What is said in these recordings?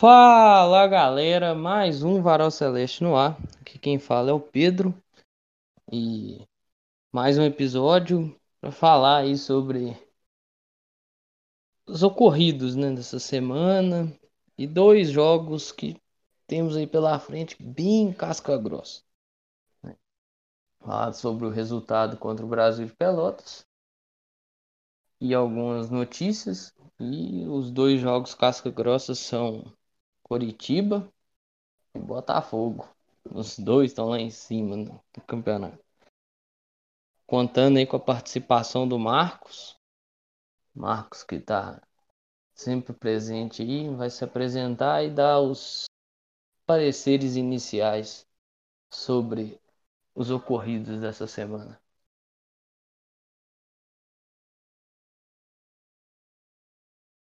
Fala galera, mais um Varal Celeste no ar. Aqui quem fala é o Pedro. E mais um episódio para falar aí sobre os ocorridos né, dessa semana. E dois jogos que temos aí pela frente bem casca grossa. Falar sobre o resultado contra o Brasil de Pelotas. E algumas notícias. E os dois jogos casca grossa são Coritiba e Botafogo. Os dois estão lá em cima do campeonato. Contando aí com a participação do Marcos. Marcos que está sempre presente aí, vai se apresentar e dar os pareceres iniciais sobre os ocorridos dessa semana.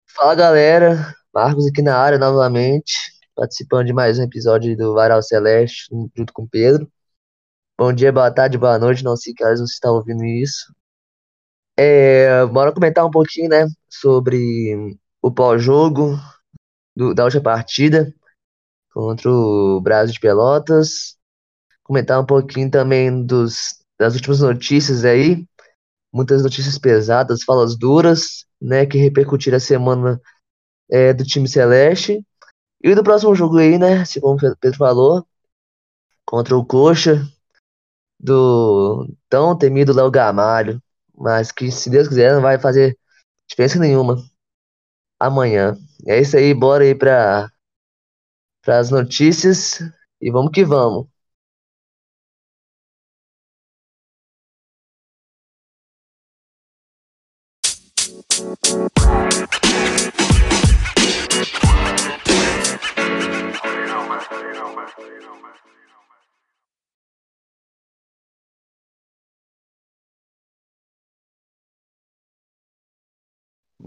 Fala galera, Marcos aqui na área novamente, participando de mais um episódio do Varal Celeste, junto com Pedro. Bom dia, boa tarde, boa noite, não sei que horas você está ouvindo isso. É, bora comentar um pouquinho, né, sobre o pós-jogo da última partida contra o Brasil de Pelotas. Comentar um pouquinho também dos, das últimas notícias aí, muitas notícias pesadas, falas duras, né, que repercutiram a semana é, do time Celeste. E do próximo jogo aí, né? Como o Pedro falou, contra o Coxa, do tão temido Léo Gamalho. Mas que, se Deus quiser, não vai fazer diferença nenhuma amanhã. É isso aí, bora aí para as notícias e vamos que vamos.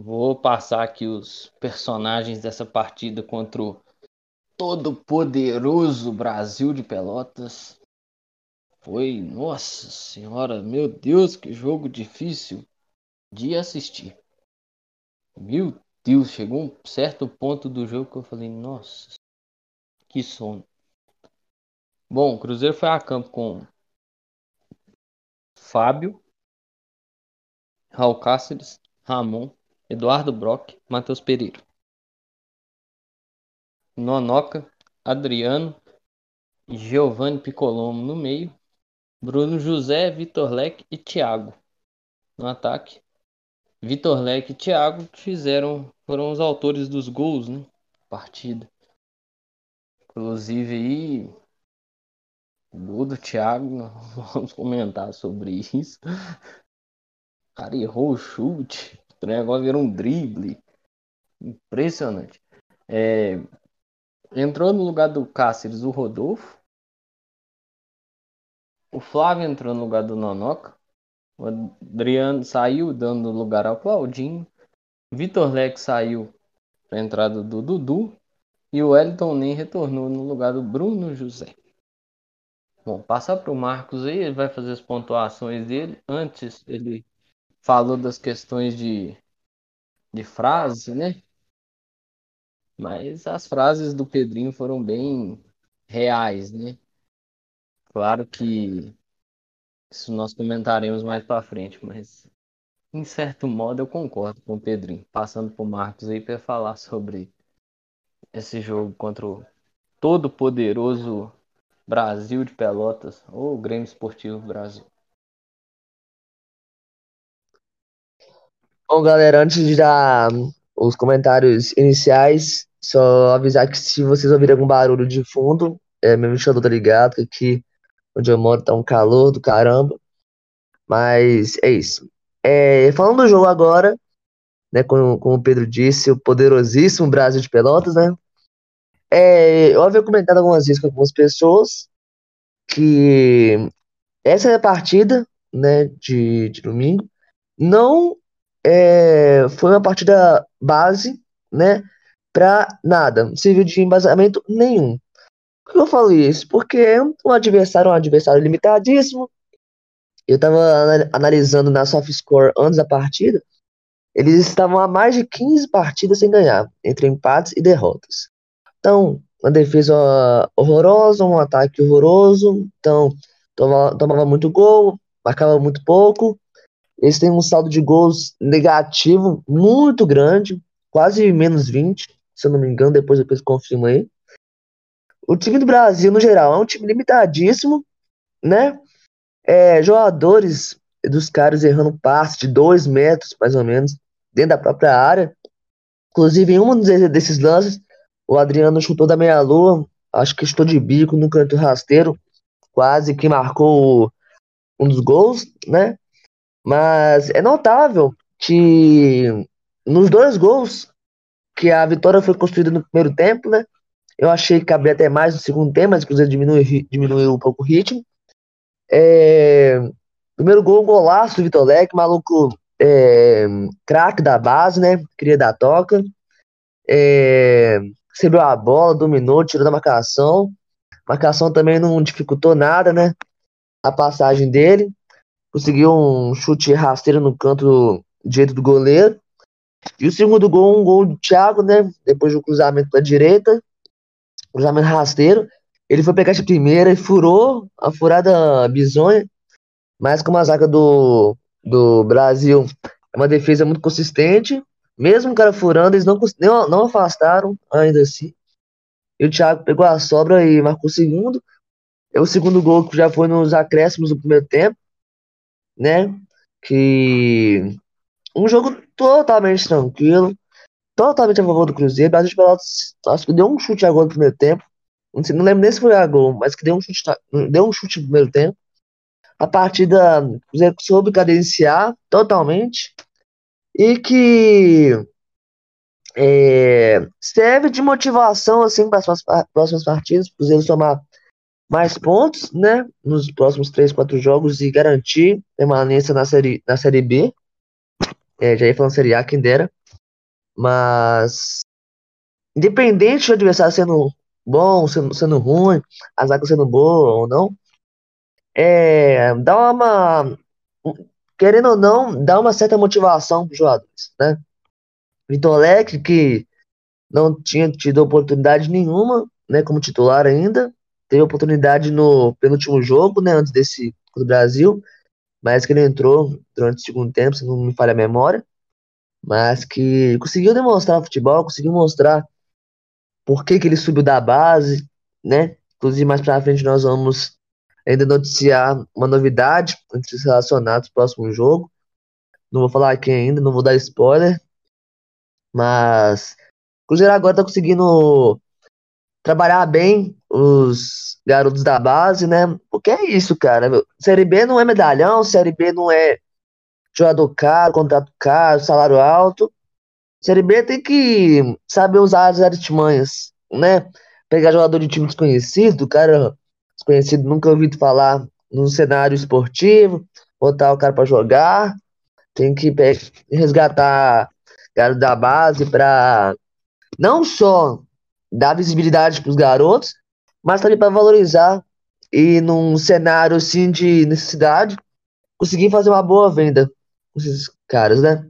Vou passar aqui os personagens dessa partida contra o todo poderoso Brasil de Pelotas. Foi, nossa senhora, meu Deus, que jogo difícil de assistir. Meu Deus, chegou um certo ponto do jogo que eu falei, nossa, que sono. Bom, o Cruzeiro foi a campo com Fábio, Raul Cáceres, Ramon, Eduardo Brock, Matheus Pereira. Nonoca, Adriano, Giovanni Picolomo no meio, Bruno José, Vitor Leque e Thiago no ataque. Vitor Leque e Thiago fizeram, foram os autores dos gols, né? Partida. Inclusive aí, o gol do Thiago, vamos comentar sobre isso. O cara errou o chute, o negócio virou um drible. Impressionante. É, entrou no lugar do Cáceres o Rodolfo. O Flávio entrou no lugar do Nonoca. O Adriano saiu dando lugar ao Claudinho. Vitor Leque saiu para a entrada do Dudu. E o Wellington nem retornou no lugar do Bruno José. Bom, passar para o Marcos aí, ele vai fazer as pontuações dele. Antes ele falou das questões de, de frase, né? Mas as frases do Pedrinho foram bem reais, né? Claro que isso nós comentaremos mais para frente, mas em certo modo eu concordo com o Pedrinho. Passando o Marcos aí para falar sobre esse jogo contra o todo poderoso Brasil de Pelotas ou Grêmio Esportivo Brasil. Bom, galera, antes de dar os comentários iniciais, só avisar que se vocês ouvirem algum barulho de fundo, é meu ventilador tá ligado, que aqui onde eu moro tá um calor do caramba. Mas é isso. É, falando do jogo agora, né, como, como o Pedro disse, o poderosíssimo Brasil de Pelotas, né? É, eu havia comentado algumas vezes com algumas pessoas que essa é a partida, né, de, de domingo, não é, foi uma partida base, né, para nada, serviu de embasamento nenhum. Por que eu falo isso? Porque o adversário é um adversário limitadíssimo. Eu estava analisando na soft score antes da partida, eles estavam há mais de 15 partidas sem ganhar, entre empates e derrotas. Então, uma defesa horrorosa, um ataque horroroso. Então, tomava, tomava muito gol, marcava muito pouco. Eles têm um saldo de gols negativo muito grande, quase menos 20, se eu não me engano, depois depois confirmo aí. O time do Brasil, no geral, é um time limitadíssimo, né? É, jogadores dos caras errando passe de dois metros, mais ou menos, dentro da própria área. Inclusive, em um desses lances, o Adriano chutou da meia-lua, acho que chutou de bico no canto rasteiro, quase que marcou um dos gols, né? Mas é notável que nos dois gols que a vitória foi construída no primeiro tempo, né? Eu achei que cabia até mais no segundo tempo, mas o Cruzeiro diminuiu, diminuiu um pouco o ritmo. É, primeiro gol, golaço do Vitor Leque, maluco é, craque da base, né? Dar toca. É, recebeu a bola, dominou, tirou da marcação. Marcação também não dificultou nada, né? A passagem dele. Conseguiu um chute rasteiro no canto direito do goleiro. E o segundo gol, um gol do Thiago, né? Depois do cruzamento da direita. Cruzamento rasteiro. Ele foi pegar de primeira e furou a furada bizonha. Mas como a zaga do, do Brasil é uma defesa muito consistente, mesmo o cara furando, eles não, não afastaram ainda assim. E o Thiago pegou a sobra e marcou o segundo. É o segundo gol que já foi nos acréscimos do primeiro tempo, né? Que um jogo totalmente tranquilo, totalmente a favor do Cruzeiro. A gente acho que deu um chute a gol no primeiro tempo. Não, sei, não lembro nem se foi a gol, mas que deu um chute, deu um chute no primeiro tempo. A partida o Cruzeiro soube cadenciar totalmente e que é, serve de motivação assim para as próximas partidas, para eles tomar mais pontos, né, nos próximos três, quatro jogos e garantir permanência na série na série B. É, já ia falando série A, quem dera. Mas independente do adversário sendo bom, sendo, sendo ruim, a zaga sendo boa ou não, é, dá uma querendo ou não, dá uma certa motivação para os jogadores, né? Vitor Leque, que não tinha tido oportunidade nenhuma, né, como titular ainda, teve oportunidade no penúltimo jogo, né, antes desse do Brasil, mas que ele entrou durante o segundo tempo, se não me falha a memória, mas que conseguiu demonstrar futebol, conseguiu mostrar por que, que ele subiu da base, né? Inclusive mais para frente nós vamos ainda noticiar uma novidade entre os relacionados próximo jogo. Não vou falar aqui ainda, não vou dar spoiler. Mas o Cruzeiro agora tá conseguindo trabalhar bem os garotos da base, né? Porque é isso, cara. Série B não é medalhão, Série B não é jogador caro, contrato caro, salário alto. Série B tem que saber usar as artimanhas, né? Pegar jogador de time desconhecido, cara desconhecido, nunca ouvido falar no cenário esportivo, botar o cara para jogar, tem que resgatar cara da base para não só dar visibilidade para os garotos, mas também para valorizar e num cenário assim de necessidade conseguir fazer uma boa venda com esses caras, né?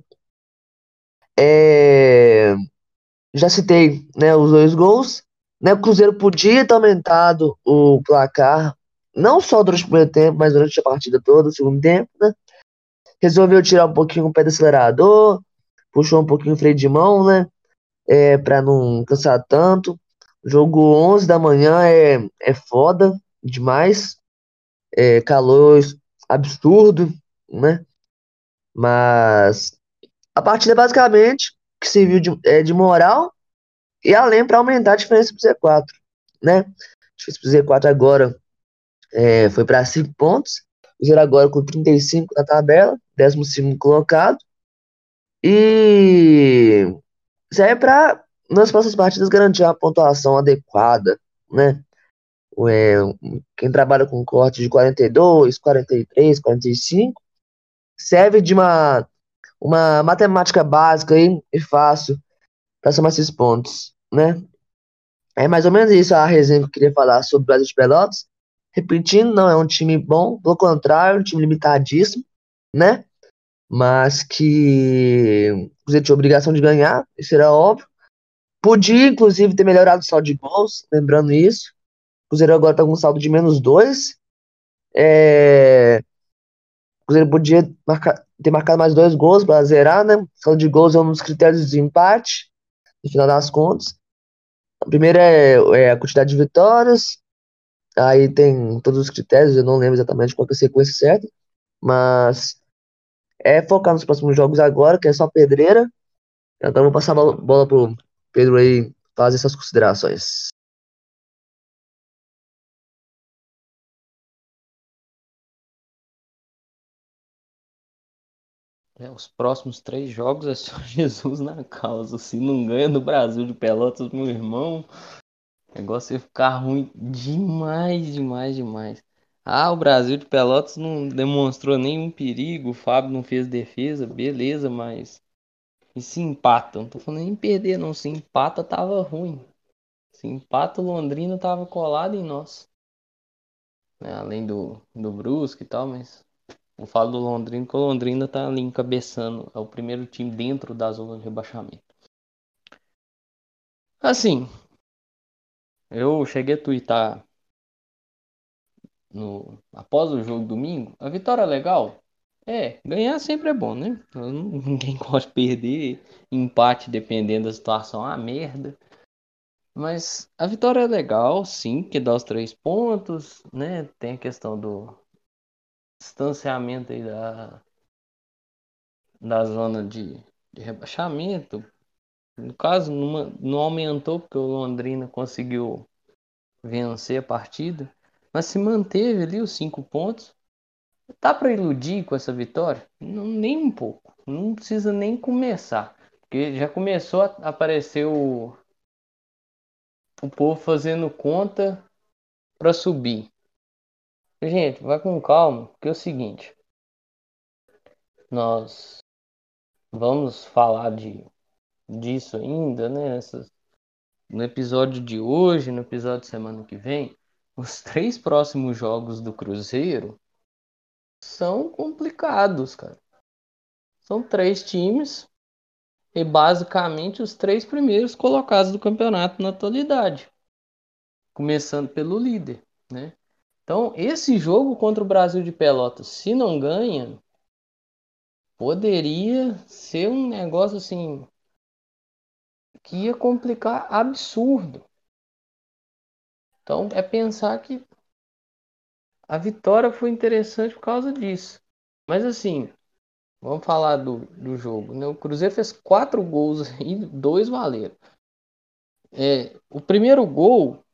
É... Já citei né, os dois gols. Né, o Cruzeiro podia ter aumentado o placar, não só durante o primeiro tempo, mas durante a partida toda, o segundo tempo, né? Resolveu tirar um pouquinho o pé do acelerador, puxou um pouquinho o freio de mão, né? É, para não cansar tanto. Jogo 11 da manhã é, é foda demais. É, calor absurdo, né? Mas a partida basicamente que serviu de, é, de moral e além para aumentar a diferença para o Z4, né? A diferença para o Z4 agora é, foi para 5 pontos. O Zero agora com 35 na tabela, 15 colocado. E serve para, nas próximas partidas, garantir uma pontuação adequada, né? É, quem trabalha com corte de 42, 43, 45, serve de uma, uma matemática básica aí, e fácil para somar esses pontos, né? É mais ou menos isso a resenha que eu queria falar sobre o Brasil de Pelotas. Repetindo, não é um time bom, pelo contrário, um time limitadíssimo, né? Mas que você tinha obrigação de ganhar, isso era óbvio. Podia, inclusive, ter melhorado o saldo de gols, lembrando isso. O Cruzeiro agora tá com um saldo de menos dois. É... O Cruzeiro podia marcar, ter marcado mais dois gols para zerar, né? O saldo de gols é um dos critérios de empate, no final das contas. A primeira é, é a quantidade de vitórias, aí tem todos os critérios, eu não lembro exatamente qual é a sequência certa, mas é focar nos próximos jogos agora, que é só pedreira. Então vou passar a bola pro Pedro aí fazer essas considerações. É, os próximos três jogos é só Jesus na causa. Se não ganha no Brasil de Pelotas, meu irmão, o negócio ia ficar ruim demais, demais, demais. Ah, o Brasil de Pelotas não demonstrou nenhum perigo, o Fábio não fez defesa, beleza, mas. E se empata? Não tô falando nem perder, não. Se empata, tava ruim. Se empata, o Londrina tava colado em nós. Né? Além do, do Brusque e tal, mas. Eu falo do Londrina, porque o Londrina tá ali encabeçando. É o primeiro time dentro da zona de rebaixamento. Assim, eu cheguei a twittar no, após o jogo domingo. A vitória é legal? É, ganhar sempre é bom, né? Ninguém gosta de perder. Empate, dependendo da situação, ah, merda. Mas a vitória é legal, sim, que dá os três pontos, né? Tem a questão do distanciamento aí da, da zona de, de rebaixamento. No caso, numa, não aumentou porque o Londrina conseguiu vencer a partida, mas se manteve ali os cinco pontos. Tá para iludir com essa vitória? Não, nem um pouco. Não precisa nem começar. Porque já começou a aparecer o, o povo fazendo conta para subir. Gente, vai com calma, porque é o seguinte. Nós vamos falar de disso ainda, né? No episódio de hoje, no episódio de semana que vem, os três próximos jogos do Cruzeiro são complicados, cara. São três times e basicamente os três primeiros colocados do campeonato na atualidade. Começando pelo líder, né? Então, esse jogo contra o Brasil de Pelotas, se não ganha, poderia ser um negócio assim que ia complicar absurdo. Então, é pensar que a vitória foi interessante por causa disso. Mas assim, vamos falar do, do jogo. Né? O Cruzeiro fez quatro gols e dois valeram. É, o primeiro gol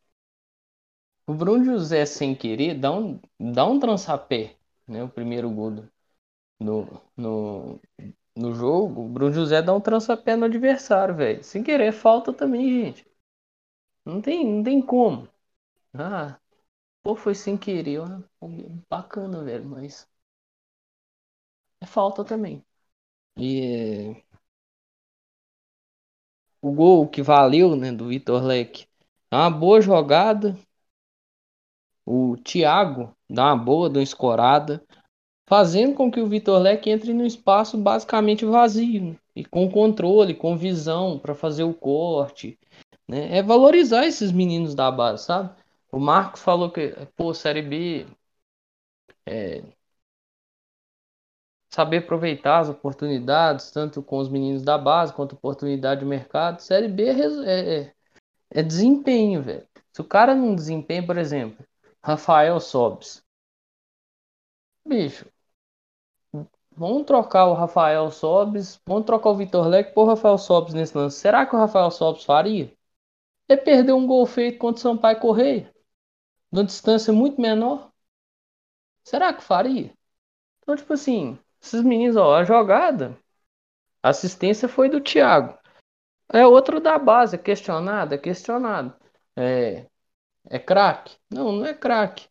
o Bruno José, sem querer, dá um, dá um trançapé, né? O primeiro gol do, no, no, no jogo. O Bruno José dá um trançapé no adversário, velho. Sem querer, falta também, gente. Não tem, não tem como. Ah, pô, foi sem querer. Ó, bacana, velho, mas. É falta também. E. É... O gol que valeu, né, do Vitor Leque. É uma boa jogada, o Thiago dá uma boa, dá uma escorada, fazendo com que o Vitor Leque entre no espaço basicamente vazio né? e com controle, com visão para fazer o corte. Né? É valorizar esses meninos da base, sabe? O Marcos falou que, pô, Série B é, saber aproveitar as oportunidades, tanto com os meninos da base quanto oportunidade de mercado. Série B é, é, é desempenho, velho. Se o cara não desempenha, por exemplo, Rafael Sobes. Bicho, vamos trocar o Rafael Sobes, vamos trocar o Vitor Leque por Rafael Sobes nesse lance. Será que o Rafael Sobes faria? Ele perdeu um gol feito contra o Sampaio Correia, numa distância muito menor. Será que faria? Então, tipo assim, esses meninos, ó, a jogada, a assistência foi do Thiago. É outro da base, é questionado, é questionado. É, é craque? Não, não é craque.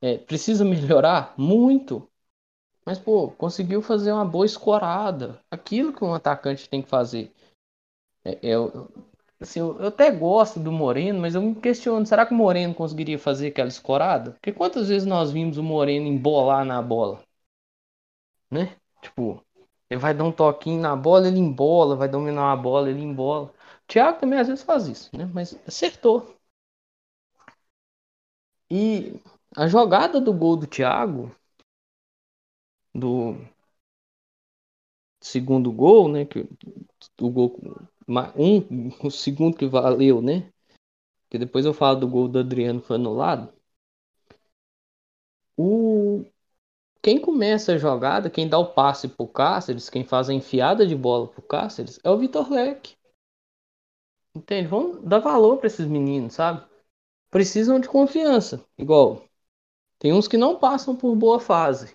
É, precisa melhorar? Muito. Mas, pô, conseguiu fazer uma boa escorada. Aquilo que um atacante tem que fazer. É, eu, assim, eu, eu, até gosto do Moreno, mas eu me questiono: será que o Moreno conseguiria fazer aquela escorada? Porque quantas vezes nós vimos o Moreno embolar na bola? Né? Tipo, Ele vai dar um toquinho na bola, ele embola, vai dominar a bola, ele embola. O Thiago também às vezes faz isso, né? Mas acertou. E a jogada do gol do Thiago, do segundo gol, né? Que, o gol um, o segundo que valeu, né? Que depois eu falo do gol do Adriano foi anulado. O quem começa a jogada, quem dá o passe pro Cáceres, quem faz a enfiada de bola pro Cáceres é o Vitor Leque. Entende? Vamos dar valor para esses meninos, sabe? Precisam de confiança. Igual, tem uns que não passam por boa fase.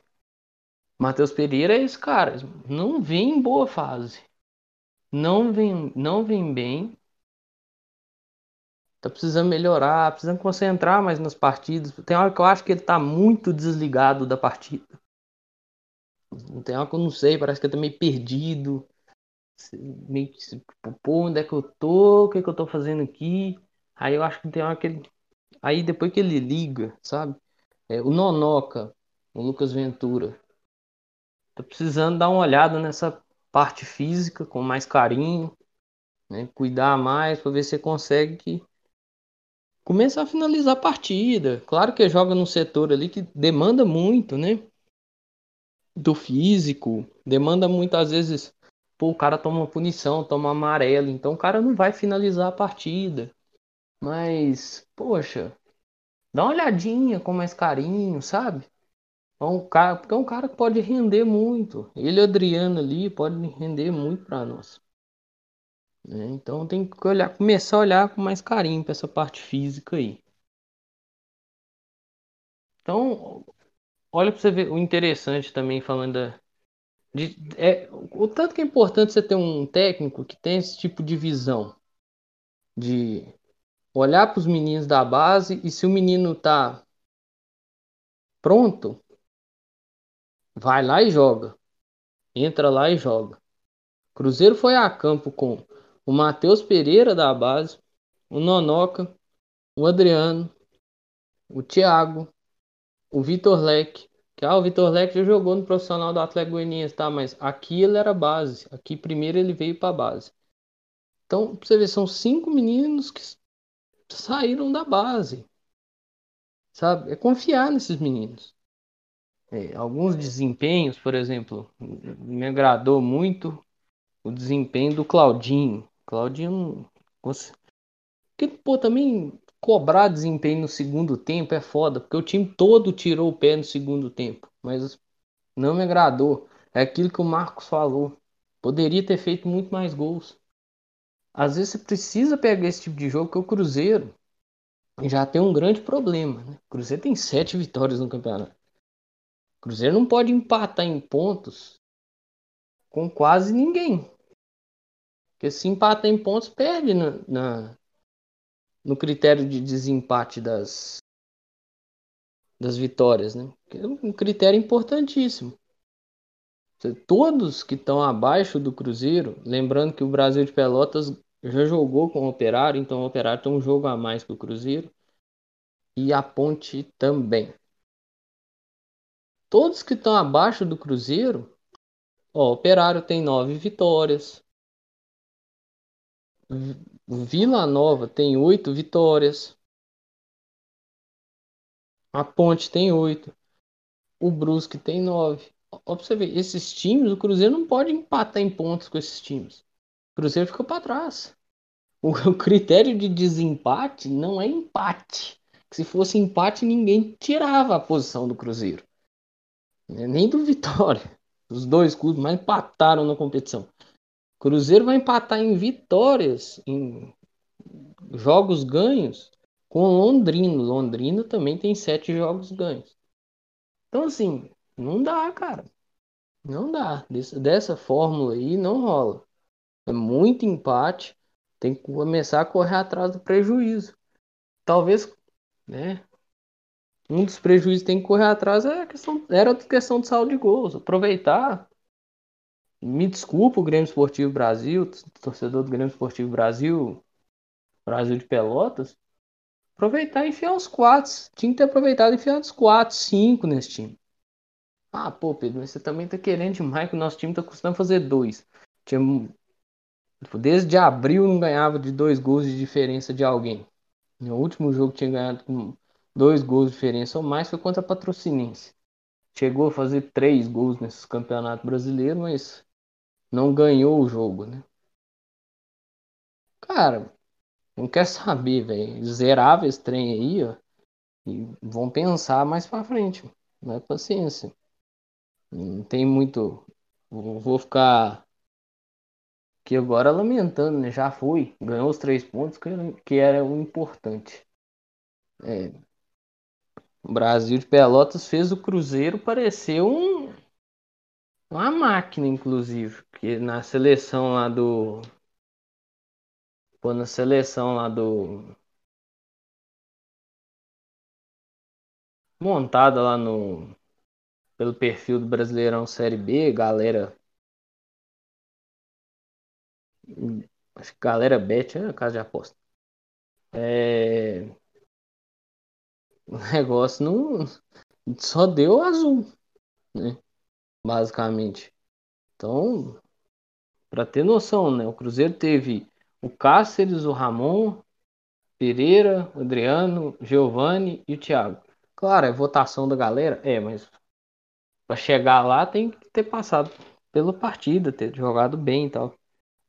Matheus Pereira é esse cara. Não vem em boa fase. Não vem, não vem bem. Tá precisando melhorar, precisando concentrar mais nas partidas. Tem hora que eu acho que ele tá muito desligado da partida. Tem hora que eu não sei, parece que ele tá meio perdido. Meio que, pô, onde é que eu tô? O que, é que eu tô fazendo aqui? Aí eu acho que tem hora que ele. Aí depois que ele liga, sabe? É, o Nonoca, o Lucas Ventura. Tá precisando dar uma olhada nessa parte física com mais carinho, né? Cuidar mais para ver se consegue começar a finalizar a partida. Claro que joga num setor ali que demanda muito, né? Do físico, demanda muitas vezes. Pô, o cara toma uma punição, toma amarelo, então o cara não vai finalizar a partida. Mas, poxa, dá uma olhadinha com mais carinho, sabe? É um cara, porque é um cara que pode render muito. Ele Adriano ali podem render muito para nós. Né? Então tem que olhar, começar a olhar com mais carinho para essa parte física aí. Então, olha para você ver o interessante também falando da, de, é, o tanto que é importante você ter um técnico que tem esse tipo de visão de olhar para os meninos da base e se o menino tá pronto, vai lá e joga. Entra lá e joga. Cruzeiro foi a campo com o Matheus Pereira da base, o Nonoca, o Adriano, o Thiago, o Vitor Leque. Que ah, o Vitor Leque já jogou no profissional do Atlético Goianiense, tá? Mas aqui ele era base. Aqui primeiro ele veio para base. Então, pra você ver, são cinco meninos que saíram da base. Sabe? É confiar nesses meninos. É, alguns desempenhos, por exemplo, me agradou muito o desempenho do Claudinho. Claudinho. Porque, pô, também cobrar desempenho no segundo tempo é foda, porque o time todo tirou o pé no segundo tempo. Mas não me agradou. É aquilo que o Marcos falou. Poderia ter feito muito mais gols. Às vezes você precisa pegar esse tipo de jogo, que o Cruzeiro já tem um grande problema. Né? O Cruzeiro tem sete vitórias no campeonato. Cruzeiro não pode empatar em pontos com quase ninguém. Porque se empata em pontos, perde na, na, no critério de desempate das, das vitórias, né? é um critério importantíssimo. Todos que estão abaixo do Cruzeiro, lembrando que o Brasil de Pelotas já jogou com o Operário, então o Operário tem um jogo a mais que o Cruzeiro. E a Ponte também. Todos que estão abaixo do Cruzeiro, ó, o Operário tem nove vitórias, Vila Nova tem oito vitórias. A Ponte tem oito. O Brusque tem nove. Ver, esses times, o Cruzeiro não pode empatar em pontos com esses times. O Cruzeiro fica para trás. O, o, critério de desempate não é empate. Se fosse empate, ninguém tirava a posição do Cruzeiro. Nem do Vitória. Os dois clubes mais empataram na competição. Cruzeiro vai empatar em vitórias, em jogos ganhos com Londrino. Londrino também tem sete jogos ganhos. Então, assim, não dá, cara. Não dá. Dessa fórmula aí não rola. É muito empate. Tem que começar a correr atrás do prejuízo. Talvez, né? Um dos prejuízos que tem que correr atrás é a questão, era a questão de saldo de gols. Aproveitar me desculpa o Grêmio Esportivo Brasil, torcedor do Grêmio Esportivo Brasil, Brasil de Pelotas. Aproveitar e enfiar uns quatro. Tinha que ter aproveitado e enfiar uns quatro, cinco nesse time. Ah, pô, Pedro, mas você também tá querendo demais que o nosso time tá custando fazer dois. Tinha, tipo, desde abril não ganhava de dois gols de diferença de alguém. No último jogo tinha ganhado com dois gols de diferença ou mais foi contra a Patrocinense. Chegou a fazer três gols nesse campeonato brasileiro, mas não ganhou o jogo, né? Cara, não quer saber, velho. Zerava esse trem aí, ó. E vão pensar mais pra frente. Não é paciência. Não tem muito. Vou ficar aqui agora lamentando, né? Já foi. Ganhou os três pontos que, que era o importante. É. O Brasil de Pelotas fez o Cruzeiro parecer um, uma máquina, inclusive. Que na seleção lá do. Pô, na seleção lá do. Montada lá no pelo perfil do Brasileirão Série B, galera. Acho que galera bet é casa de aposta. É... O negócio não só deu azul, né? Basicamente. Então, para ter noção, né? O Cruzeiro teve o Cáceres, o Ramon, Pereira, o Adriano, Giovanni e o Thiago. Claro, é votação da galera, é, mas para chegar lá tem que ter passado pela partida, ter jogado bem e tal.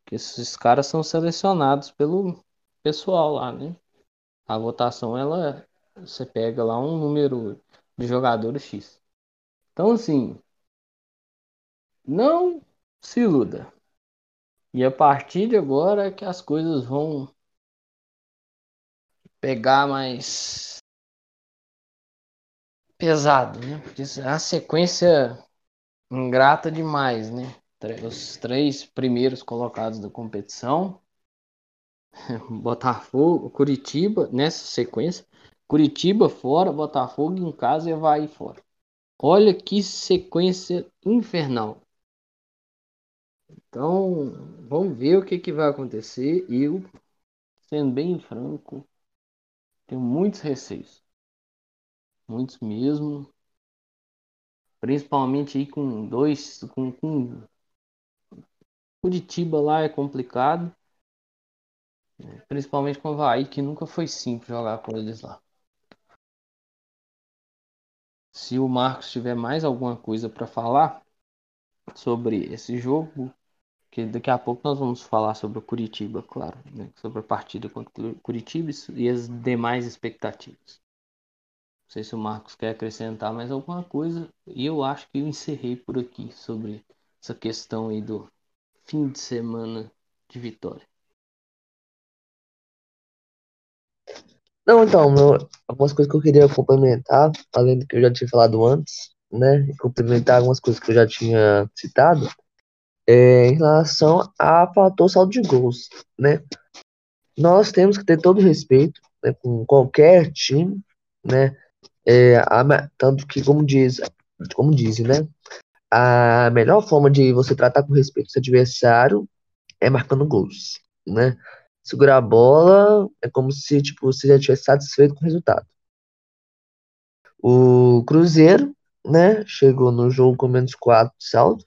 Porque esses caras são selecionados pelo pessoal lá, né? A votação ela você pega lá um número de jogadores X. Então assim, não se iluda. E a partir de agora é que as coisas vão pegar mais pesado, né? Porque a sequência ingrata demais, né? Os três primeiros colocados da competição, Botafogo, Curitiba, nessa sequência, Curitiba fora, Botafogo em casa e Havaí fora. Olha que sequência infernal. Então, vamos ver o que, que vai acontecer. Eu, sendo bem franco, tenho muitos receios muitos mesmo. Principalmente aí com dois, com, com Curitiba lá é complicado. Principalmente com o Havaí, que nunca foi simples jogar com eles lá. Se o Marcos tiver mais alguma coisa para falar sobre esse jogo, que daqui a pouco nós vamos falar sobre o Curitiba, claro, né? sobre a partida contra o Curitiba e as demais expectativas. Não sei se o Marcos quer acrescentar mais alguma coisa. E eu acho que eu encerrei por aqui sobre essa questão aí do fim de semana de vitória. Não, então, meu, algumas coisas que eu queria complementar, além do que eu já tinha falado antes, né? Complementar algumas coisas que eu já tinha citado, é, em relação a fator saldo de gols, né? Nós temos que ter todo respeito né, com qualquer time, né? É, a, tanto que, como diz, como dizem, né? A melhor forma de você tratar com respeito o seu adversário é marcando gols, né? Segurar a bola é como se tipo, você já tivesse satisfeito com o resultado. O Cruzeiro, né? Chegou no jogo com menos 4 de saldo.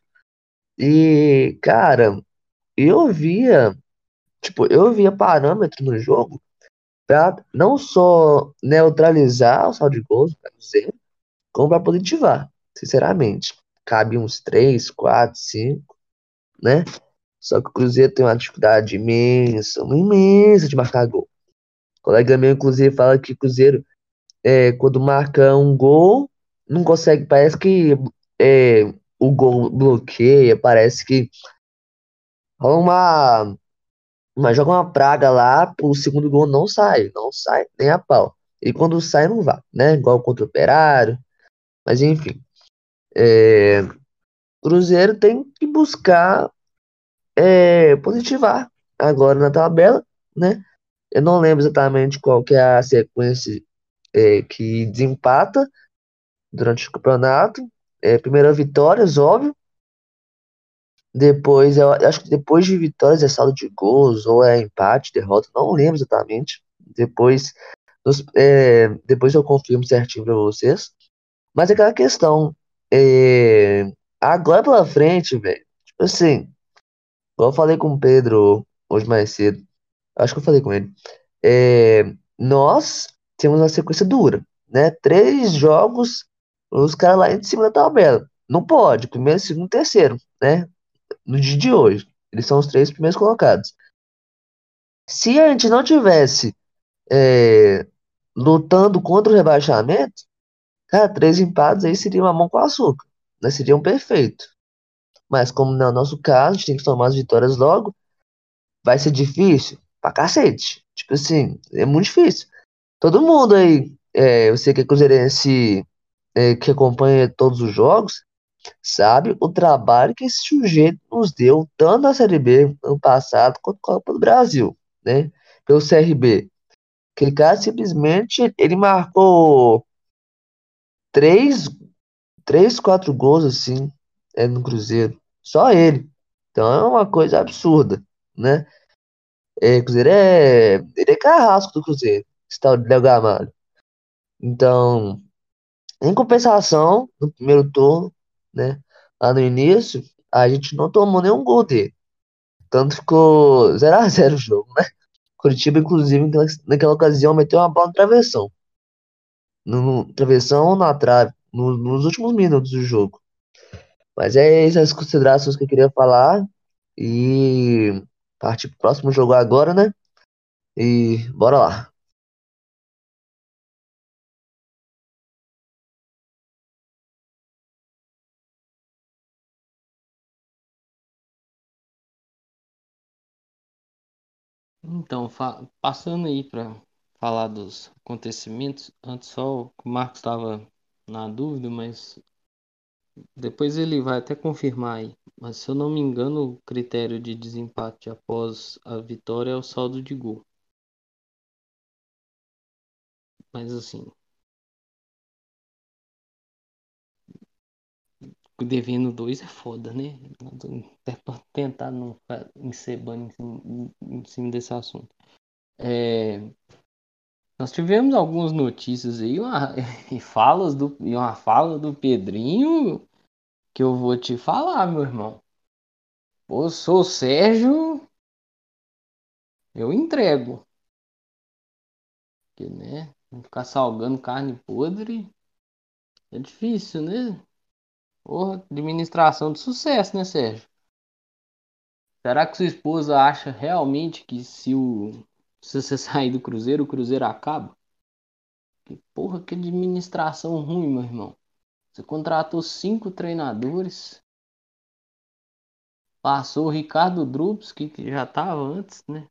E, cara, eu via, tipo, eu via parâmetro no jogo para não só neutralizar o saldo de gols, dizer, como para positivar, sinceramente. Cabe uns 3, 4, 5, né? Só que o Cruzeiro tem uma dificuldade imensa, imensa de marcar gol. O colega meu, inclusive, fala que o Cruzeiro, é, quando marca um gol, não consegue, parece que é, o gol bloqueia, parece que rola uma mas joga uma praga lá, o segundo gol não sai, não sai nem a pau. E quando sai, não vá, né? Igual contra o Operário. Mas enfim. É, Cruzeiro tem que buscar é, positivar agora na tabela, né? Eu não lembro exatamente qual que é a sequência é, que desempata durante o campeonato. É, primeira vitória, óbvio. Depois, eu acho que depois de vitórias é saldo de gols, ou é empate, derrota, não lembro exatamente. Depois, nos, é, depois eu confirmo certinho para vocês. Mas é aquela questão, É, agora pela frente, velho. Tipo assim, igual eu falei com o Pedro hoje mais cedo. Acho que eu falei com ele. É, nós temos uma sequência dura, né? Três jogos, os caras lá em cima da tabela. Não pode, primeiro, segundo, terceiro, né? No dia de hoje. Eles são os três primeiros colocados. Se a gente não tivesse é, lutando contra o rebaixamento, cara, três empates aí seria uma mão com açúcar, né? Seria um perfeito. Mas como não é o nosso caso, a gente tem que tomar as vitórias logo. Vai ser difícil? Pra cacete. Tipo assim, é muito difícil. Todo mundo aí, é, você que é cruzeirense, é, que acompanha todos os jogos, sabe o trabalho que esse sujeito nos deu, tanto na Série B ano passado, quanto na Copa do Brasil, né? Pelo CRB. Aquele cara simplesmente, ele marcou três, três, quatro gols, assim, é, no Cruzeiro. Só ele. Então é uma coisa absurda, né? É, Cruzeiro é. Ele é carrasco do Cruzeiro, esse tal de Léo Gamalho. Então, em compensação, no primeiro turno, né? Lá no início, a gente não tomou nenhum gol dele. Tanto ficou 0x0 o jogo, né? Curitiba, inclusive, naquela, ocasião, meteu uma bola no travessão. No, no travessão ou na trave, no, nos últimos minutos do jogo. Mas é essas considerações que eu queria falar. E partir pro próximo jogo agora, né? E bora lá. Então, passando aí para falar dos acontecimentos, antes só o Marcos estava na dúvida, mas depois ele vai até confirmar aí. Mas se eu não me engano, o critério de desempate após a vitória é o saldo de gol. Mas assim, devendo dois é foda, né? Até pra tentar não ficar encebando em cima, em cima desse assunto. É, nós tivemos algumas notícias aí uma, e falas do e uma fala do Pedrinho que eu vou te falar, meu irmão. Pô, sou o Sérgio, eu entrego. Porque, né? Ficar salgando carne podre é difícil, né? Porra, administração de sucesso, né, Sérgio? Será que sua esposa acha realmente que se o se você sair do Cruzeiro, o Cruzeiro acaba? Que porra, que administração ruim, meu irmão. Você contratou cinco treinadores. Passou o Ricardo Drubs, que, que já estava antes, né?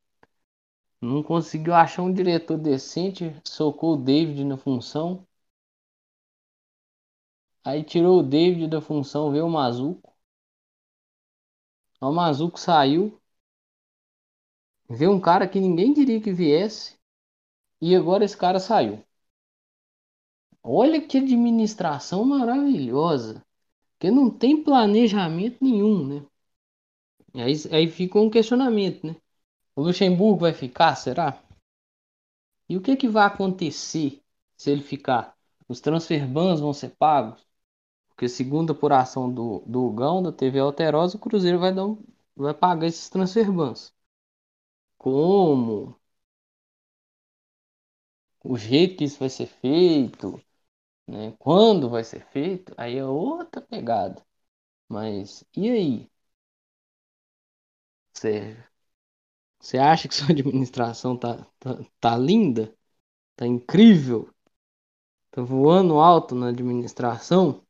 Não conseguiu achar um diretor decente, socou o David na função. Aí tirou o David da função, veio o Mazuco. O Mazuco saiu. Veio um cara que ninguém diria que viesse. E agora esse cara saiu. Olha que administração maravilhosa. Que não tem planejamento nenhum, né? Aí, aí fica um questionamento, né? O Luxemburgo vai ficar, será? E o que, que vai acontecer se ele ficar? Os transfer bans vão ser pagos? Porque segundo a apuração do, do Gão, da TV Alterosa, o Cruzeiro vai, dar um, vai pagar esses transfer bans. Como? O jeito que isso vai ser feito? Né? Quando vai ser feito? Aí é outra pegada. Mas e aí? Sérgio? Você acha que sua administração tá, tá, tá linda? Tá incrível? Tá voando alto na administração?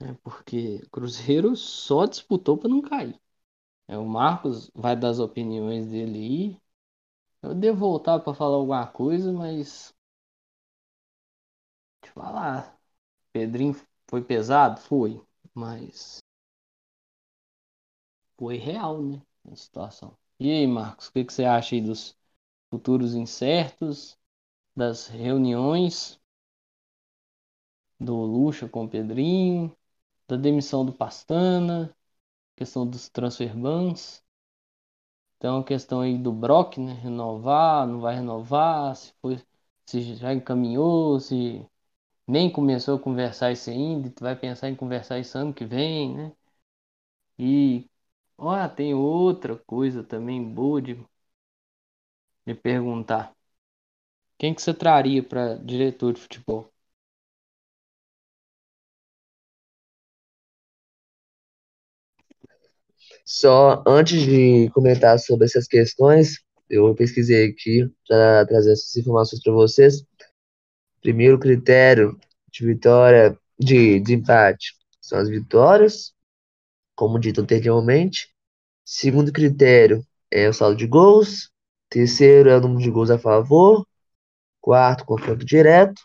É porque Cruzeiro só disputou para não cair. É, o Marcos vai dar as opiniões dele aí. Eu devo voltar para falar alguma coisa, mas. Deixa eu falar. Pedrinho foi pesado? Foi. Mas. Foi real, né? A situação. E aí, Marcos, o que, que você acha aí dos futuros incertos? Das reuniões? Do Lucha com o Pedrinho? Da demissão do Pastana? Questão dos transfer bans? Então a questão aí do Brock, né? Renovar, não vai renovar, se foi, se já encaminhou, se nem começou a conversar isso ainda, vai pensar em conversar isso ano que vem, né? E ó, tem outra coisa também boa de, de perguntar. Quem que você traria para diretor de futebol? Só antes de comentar sobre essas questões, eu pesquisei aqui para trazer essas informações para vocês. Primeiro critério de vitória, de, de empate, são as vitórias, como dito anteriormente. Segundo critério é o saldo de gols. Terceiro é o número de gols a favor. Quarto, confronto direto.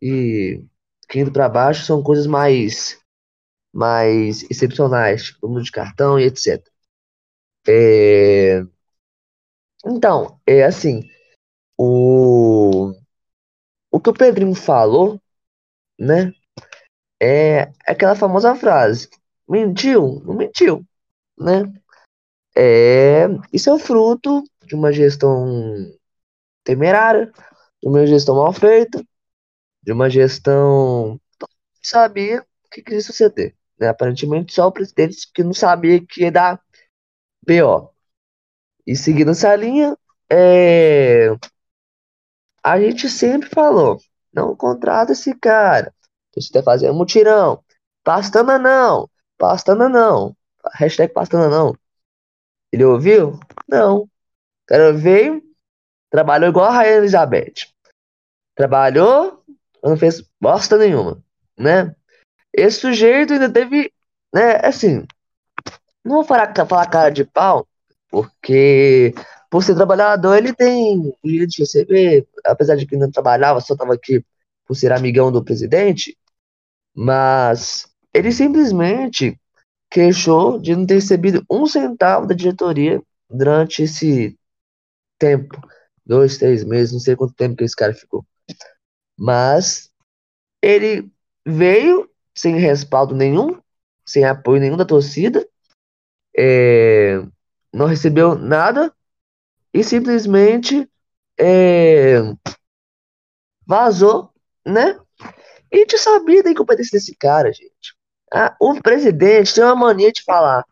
E quinto para baixo são coisas mais mais excepcionais, tipo número de cartão e etc. É... Então, é assim, o... o que o Pedrinho falou, né, é aquela famosa frase, mentiu? Não mentiu, né? É... Isso é o fruto de uma gestão temerária, de uma gestão mal feita, de uma gestão sabia o que queria suceder. Né? Aparentemente só o presidente que não sabia que ia dar BO. E seguindo essa linha, é... a gente sempre falou, não contrata esse cara. Você está fazendo mutirão. Pastana não, pastana não. Hashtag pastana não. Ele ouviu? Não. O cara veio, trabalhou igual a Rainha Elizabeth. Trabalhou, não fez bosta nenhuma, né? Esse sujeito ainda teve, né, assim, não vou falar, falar cara de pau, porque por ser trabalhador ele tem direito de receber, apesar de que não trabalhava, só estava aqui por ser amigão do presidente, mas ele simplesmente queixou de não ter recebido um centavo da diretoria durante esse tempo, dois, três meses, não sei quanto tempo que esse cara ficou. Mas ele veio sem respaldo nenhum, sem apoio nenhum da torcida, é, não recebeu nada e simplesmente é, vazou, né? E a gente sabia da incompetência desse cara, gente. Ah, o presidente tem uma mania de falar: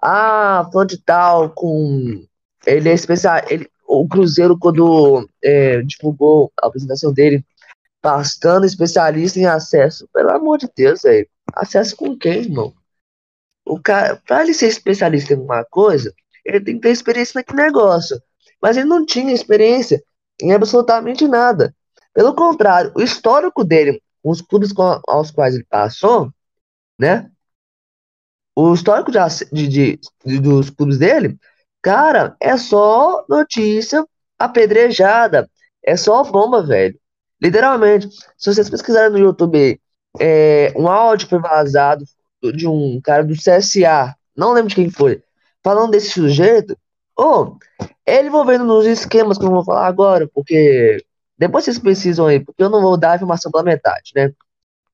ah, fulano de tal, com. Ele é especial. Ele, o Cruzeiro, quando é, divulgou a apresentação dele, Bastando especialista em acesso. Pelo amor de Deus, velho. Acesso com quem, irmão? O cara, pra ele ser especialista em alguma coisa, ele tem que ter experiência naquele negócio. Mas ele não tinha experiência em absolutamente nada. Pelo contrário, o histórico dele, os clubes com, aos quais ele passou, né? O histórico de, de, de, dos clubes dele, cara, é só notícia apedrejada. É só bomba, velho. Literalmente, se vocês pesquisarem no YouTube é, um áudio foi vazado de um cara do CSA, não lembro de quem foi, falando desse sujeito, ou oh, ele envolvendo nos esquemas que eu vou falar agora, porque depois vocês precisam aí, porque eu não vou dar informação pela metade, né?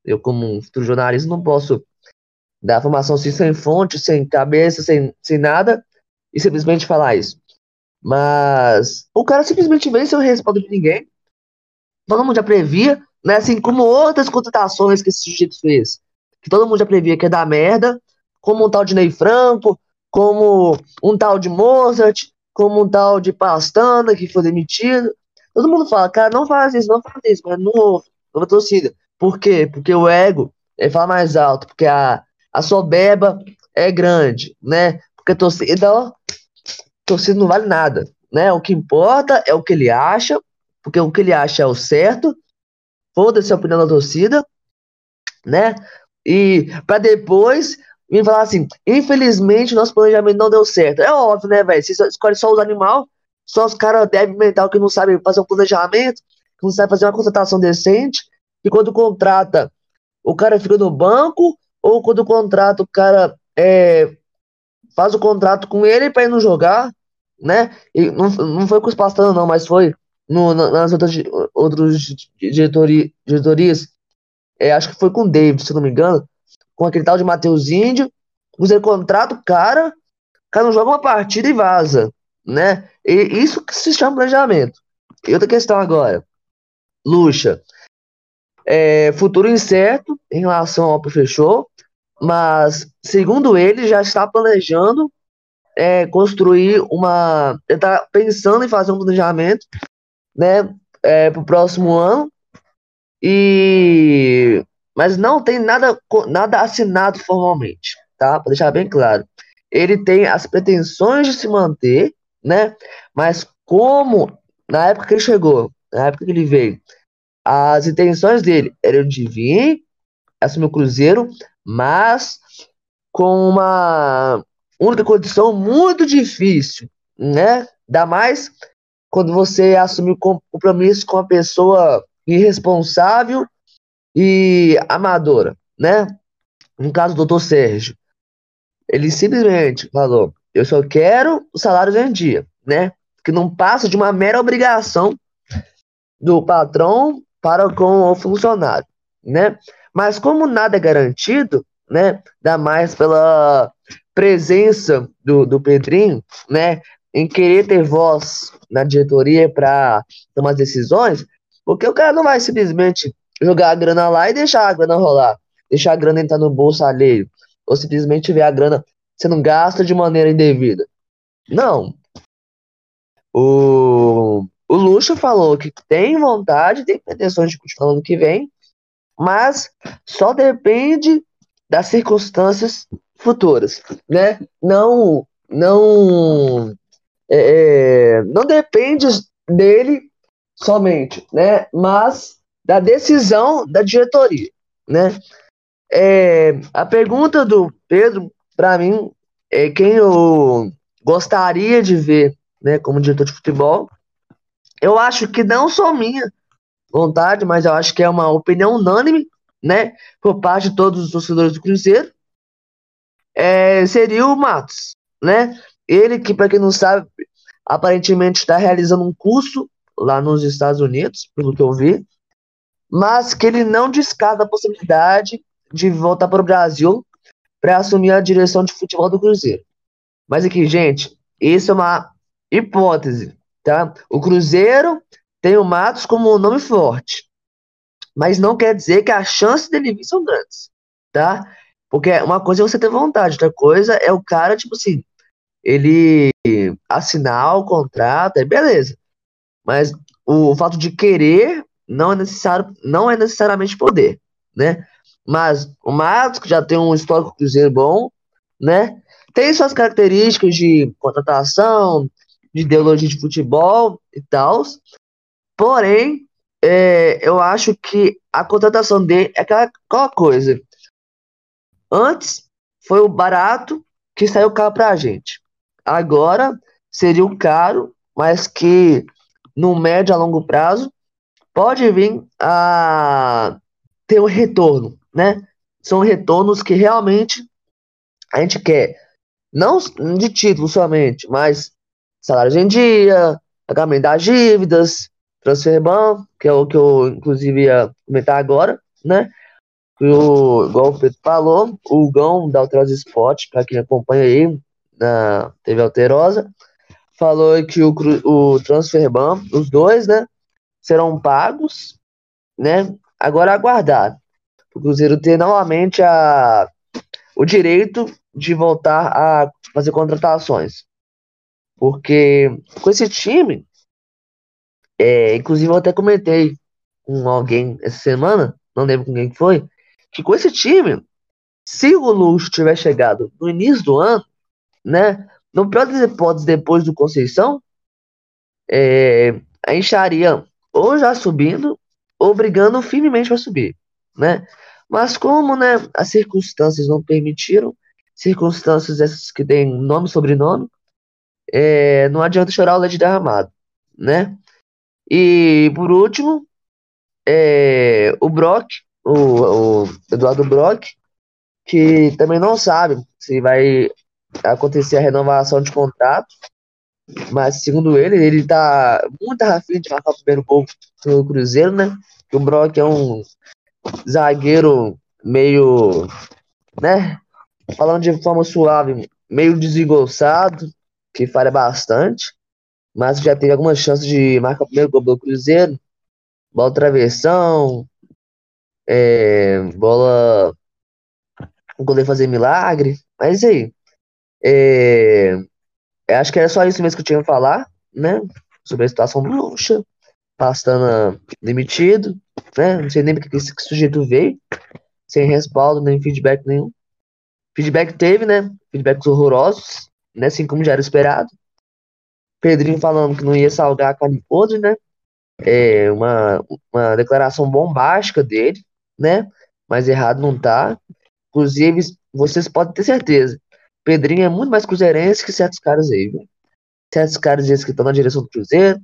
Eu, como um futuro jornalista, não posso dar informação assim, sem fonte, sem cabeça, sem, sem nada, e simplesmente falar isso. Mas o cara simplesmente veio sem o respaldo de ninguém, todo mundo já previa, né? Assim como outras contratações que esse sujeito fez, que todo mundo já previa que ia dar merda, como um tal de Ney Franco, como um tal de Mozart, como um tal de Pastana que foi demitido. Todo mundo fala, cara, não faz isso, não faz isso, mas não ouve, não torcida. Por quê? Porque o ego ele fala mais alto, porque a, a soberba é grande, né? Porque a torcida, ó, torcida não vale nada, né? O que importa é o que ele acha, porque o que ele acha é o certo, foda-se a opinião da torcida, né? E para depois vir falar assim: infelizmente nosso planejamento não deu certo. É óbvio, né, velho? Se escolhe só os animais, só os caras devem mental que não sabem fazer um planejamento, que não sabem fazer uma contratação decente, e quando contrata, o cara fica no banco, ou quando contrata, o cara é, faz o contrato com ele para ir não jogar, né? E não, não foi com os pastando, não, mas foi no, nas outras outros diretoria, diretorias, é, acho que foi com o David, se não me engano, com aquele tal de Matheus Índio, você contrata o cara, o cara não joga uma partida e vaza, né? E isso que se chama planejamento. E outra questão agora, Lucha. é, futuro incerto em relação ao fechou, mas segundo ele já está planejando é, construir uma, ele está pensando em fazer um planejamento, né, é, para o próximo ano e mas não tem nada nada assinado formalmente, tá? Para deixar bem claro, ele tem as pretensões de se manter, né? Mas como na época que ele chegou, na época que ele veio, as intenções dele eram de vir, assumir o Cruzeiro, mas com uma única condição muito difícil, né? Ainda mais quando você assume compromisso com uma pessoa irresponsável e amadora, né? No caso do doutor Sérgio, ele simplesmente falou: eu só quero os salários em dia, né? Que não passa de uma mera obrigação do patrão para com o funcionário, né? Mas como nada é garantido, né? Dá mais pela presença do, do Pedrinho, né? Em querer ter voz na diretoria para tomar decisões, porque o cara não vai simplesmente jogar a grana lá e deixar a grana rolar, deixar a grana entrar no bolso alheio, ou simplesmente ver a grana sendo gasta de maneira indevida. Não. O o Luxo falou que tem vontade, tem pretensões de continuar ano que vem, mas só depende das circunstâncias futuras, né? Não, não, é, é, não depende dele somente, né? Mas da decisão da diretoria, né? É, a pergunta do Pedro, para mim, é quem eu gostaria de ver, né, como diretor de futebol eu acho que não só minha vontade, mas eu acho que é uma opinião unânime, né, por parte de todos os torcedores do Cruzeiro, é, seria o Matos, né? Ele que, para quem não sabe, aparentemente está realizando um curso lá nos Estados Unidos, pelo que eu vi, mas que ele não descarta a possibilidade de voltar para o Brasil para assumir a direção de futebol do Cruzeiro. Mas aqui, gente, isso é uma hipótese, Tá? O Cruzeiro tem o Matos como um nome forte, mas não quer dizer que as chances dele vir são grandes, tá? Porque uma coisa é você ter vontade, outra coisa é o cara, tipo assim, ele assinar o contrato, é beleza. Mas o, o fato de querer não é necessário, não é necessariamente poder, né? Mas o Matos, que já tem um histórico cruzeiro bom, né? Tem suas características de contratação, de ideologia de futebol e tal. Porém, é, eu acho que a contratação dele é aquela, aquela coisa. Antes foi o barato que saiu caro pra gente. Agora seria o caro, mas que no médio a longo prazo pode vir a ter um retorno, né? São retornos que realmente a gente quer. Não de título somente, mas salários em dia, pagamento das dívidas, transfer ban, que é o que eu inclusive ia comentar agora, né? O, igual o Pedro falou, o Gão da Alterosa Sport, para quem acompanha aí na TV Alterosa, falou que o, o transfer ban, os dois, né, serão pagos, né? Agora aguardar o Cruzeiro ter novamente a, o direito de voltar a fazer contratações. Porque com esse time, é, inclusive eu até comentei com alguém essa semana, não lembro com quem foi, que com esse time, se o Luxo tiver chegado no início do ano, né, no pior das hipóteses, depois do Conceição, é, a gente estaria ou já subindo, ou brigando firmemente para subir, né? Mas como, né, as circunstâncias não permitiram, circunstâncias essas que têm nome e sobrenome, é, não adianta chorar o leite derramado, né? E por último, é, o Brock, o, o, Eduardo Brock, que também não sabe se vai acontecer a renovação de contrato, mas segundo ele, ele tá muito afim de marcar o primeiro gol no Cruzeiro, né? Que o Brock é um zagueiro meio, né? Falando de forma suave, meio desengonçado, que falha bastante, mas já teve algumas chances de marcar o primeiro gol do Cruzeiro, bola travessão, é, bola o goleiro fazer milagre. Mas aí, é, eu acho que era só isso mesmo que eu tinha que falar, né? Sobre a situação do Lucha, Pastana demitido, né? Não sei nem porque esse sujeito veio, sem respaldo, nem feedback nenhum. Feedback teve, né? Feedbacks horrorosos, né? Assim como já era esperado. Pedrinho falando que não ia salgar a carne podre, né? É uma, uma declaração bombástica dele, né? Mas errado não tá. Inclusive, vocês podem ter certeza. Pedrinho é muito mais cruzeirense que certos caras aí, viu? Certos caras aí que estão na direção do Cruzeiro,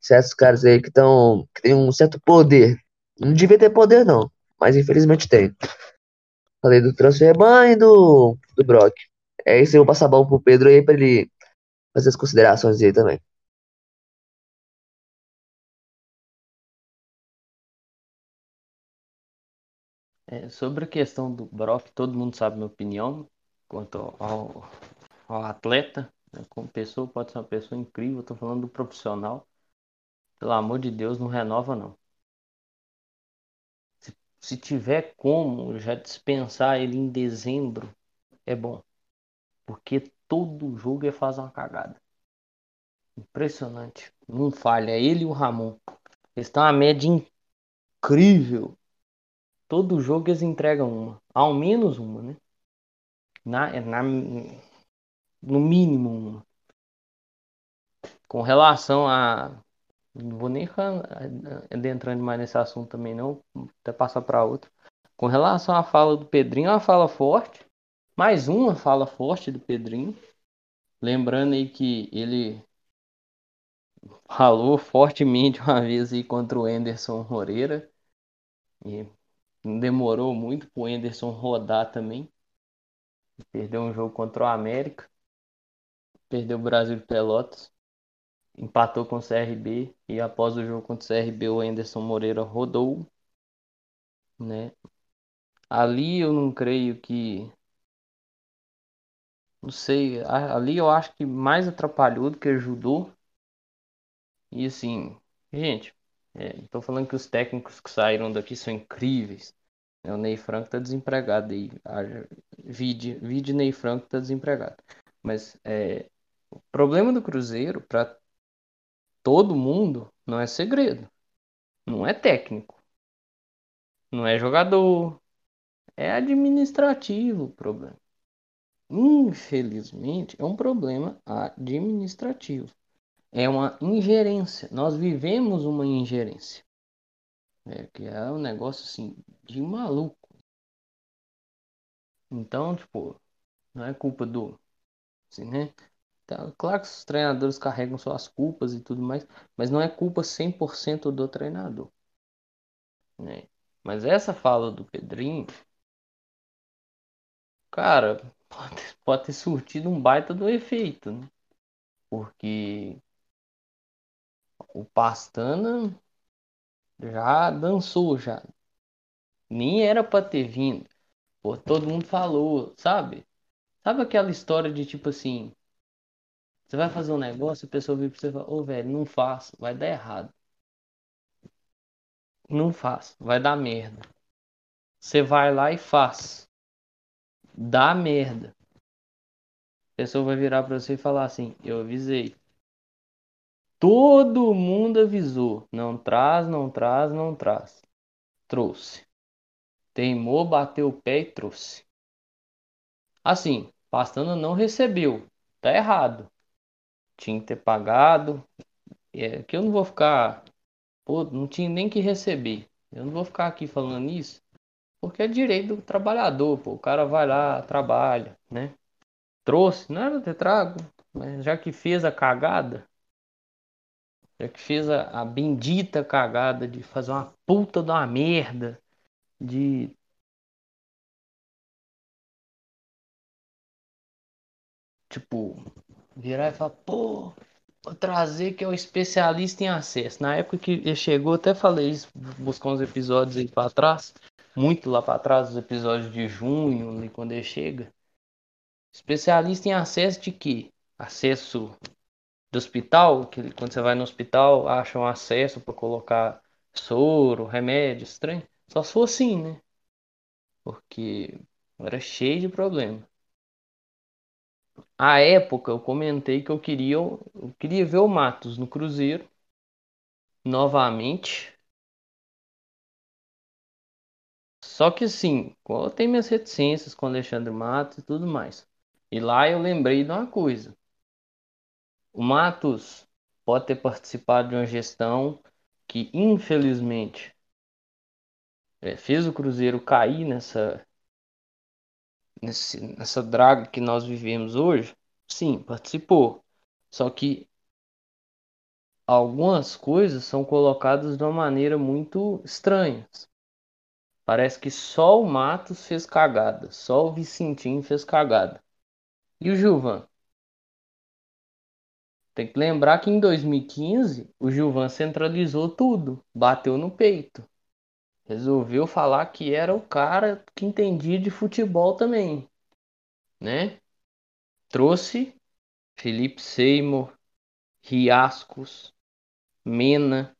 certos caras aí que estão que tem um certo poder. Não devia ter poder, não, mas infelizmente tem. Falei do transfer e do, do Brock. É isso, eu vou passar a bola pro Pedro aí pra ele fazer as considerações aí também. É, sobre a questão do Brock, todo mundo sabe minha opinião quanto ao, ao atleta. Né? Como pessoa, pode ser uma pessoa incrível. Estou falando do profissional. Pelo amor de Deus, não renova, não. Se, se tiver como já dispensar ele em dezembro, é bom. Porque todo jogo é fazer uma cagada. Impressionante. Não falha. Ele e o Ramon. Eles estão a média incrível Todo jogo eles entregam uma. Ao menos uma, né? Na, na, no mínimo. Com relação a. Não vou nem adentrando mais nesse assunto também, não. Até passar para outro. Com relação à fala do Pedrinho, é uma fala forte. Mais uma fala forte do Pedrinho. Lembrando aí que ele falou fortemente uma vez aí contra o Anderson Moreira. E demorou muito pro Anderson rodar também. Perdeu um jogo contra o América. Perdeu o Brasil Pelotas. Empatou com o CRB. E após o jogo contra o CRB, o Anderson Moreira rodou. Né? Ali eu não creio que. Não sei. Ali eu acho que mais atrapalhou do que ajudou. E assim, gente, é, tô falando que os técnicos que saíram daqui são incríveis. É, o Ney Franco tá desempregado aí. Vide, vide Ney Franco tá desempregado. Mas é, o problema do Cruzeiro, para todo mundo, não é segredo. Não é técnico. Não é jogador. É administrativo o problema. Infelizmente, é um problema administrativo. É uma ingerência. Nós vivemos uma ingerência. É, que é um negócio assim de maluco. Então, tipo, não é culpa do. Assim, né? Tá, claro que os treinadores carregam suas culpas e tudo mais, mas não é culpa 100% do treinador. Né? Mas essa fala do Pedrinho, cara, pode, pode ter surtido um baita do efeito, né? Porque o Pastana já dançou já. Nem era para ter vindo. Pô, todo mundo falou, sabe? Sabe aquela história de tipo assim, você vai fazer um negócio, a pessoa vem pra você e fala, ô oh, velho, não faça, vai dar errado. Não faz, vai dar merda. Você vai lá e faz. Dá merda. A pessoa vai virar pra você e falar assim, eu avisei. Todo mundo avisou. Não traz, não traz, não traz. Trouxe. Teimou, bateu o pé e trouxe. Assim, Pastana não recebeu. Tá errado. Tinha que ter pagado. É que eu não vou ficar. Pô, não tinha nem que receber. Eu não vou ficar aqui falando isso. Porque é direito do trabalhador, pô. O cara vai lá, trabalha, né? Trouxe, não era ter trago. Mas já que fez a cagada, já que fez a, a bendita cagada de fazer uma puta uma merda. De tipo, virar e falar, pô, vou trazer que é o especialista em acesso. Na época que ele chegou, até falei isso, buscar uns episódios aí para trás, muito lá para trás, os episódios de junho, ali quando ele chega. Especialista em acesso de quê? Acesso do hospital, que quando você vai no hospital, acha um acesso para colocar soro, remédio, estranho. Só se for assim, né? Porque era cheio de problema. À época eu comentei que eu queria, eu queria ver o Matos no Cruzeiro novamente. Só que assim, eu tenho minhas reticências com Alexandre Matos e tudo mais. E lá eu lembrei de uma coisa. O Matos pode ter participado de uma gestão que infelizmente é, fez o Cruzeiro cair nessa nesse, nessa draga que nós vivemos hoje, sim, participou. Só que algumas coisas são colocadas de uma maneira muito estranha. Parece que só o Matos fez cagada, só o Vicentinho fez cagada. E o Gilvan? Tem que lembrar que em 2015 o Gilvan centralizou tudo, bateu no peito. Resolveu falar que era o cara que entendia de futebol também, né? Trouxe Felipe Seymour, Riascos, Mena.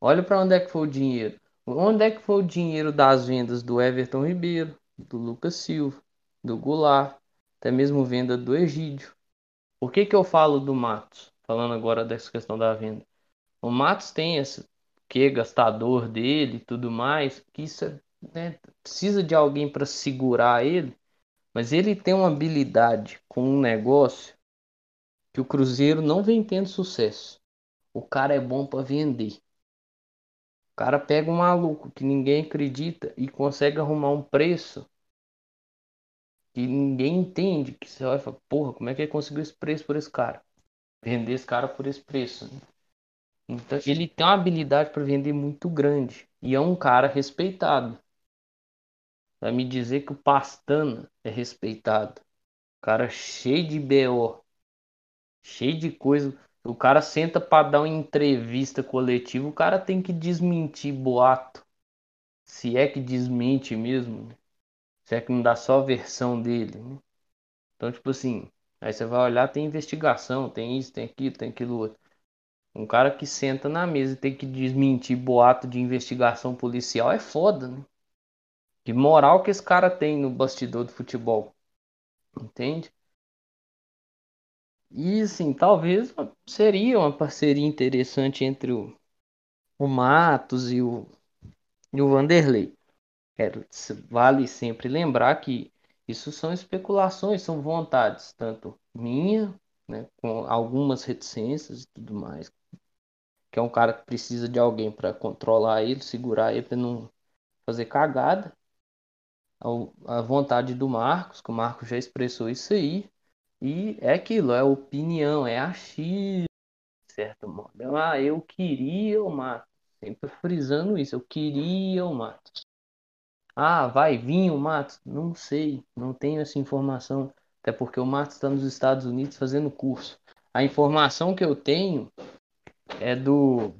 Olha para onde é que foi o dinheiro. Onde é que foi o dinheiro das vendas do Everton Ribeiro, do Lucas Silva, do Goulart, até mesmo venda do Egídio? Por que, que eu falo do Matos? Falando agora dessa questão da venda. O Matos tem esse que gastador dele e tudo mais, que isso né, precisa de alguém para segurar ele, mas ele tem uma habilidade com um negócio que o Cruzeiro não vem tendo sucesso. O cara é bom para vender. O cara pega um maluco que ninguém acredita e consegue arrumar um preço que ninguém entende. Que você vai falar, porra, como é que ele conseguiu esse preço por esse cara? Vender esse cara por esse preço. Né? Então, ele tem uma habilidade para vender muito grande. E é um cara respeitado. Vai me dizer que o Pastana é respeitado. Cara cheio de BO. Cheio de coisa. O cara senta para dar uma entrevista coletiva, o cara tem que desmentir boato. Se é que desmente mesmo. Se é que não dá só a versão dele. Né? Então, tipo assim, aí você vai olhar, tem investigação, tem isso, tem aquilo, tem aquilo outro. Um cara que senta na mesa e tem que desmentir boato de investigação policial é foda, né? Que moral que esse cara tem no bastidor do futebol. Entende? E assim, talvez seria uma parceria interessante entre o, o Matos e o, e o Vanderlei. Quero, vale sempre lembrar que isso são especulações, são vontades, tanto minha, né, com algumas reticências e tudo mais, que é um cara que precisa de alguém para controlar ele, segurar ele para não fazer cagada. A, vontade do Marcos, que o Marcos já expressou isso aí, e é aquilo, é opinião, é achismo, certo modo. Ah, eu queria o Matos. Sempre frisando isso, eu queria o Matos. Ah, vai vir o Matos? Não sei, não tenho essa informação. Até porque o Matos está nos Estados Unidos fazendo curso. A informação que eu tenho é do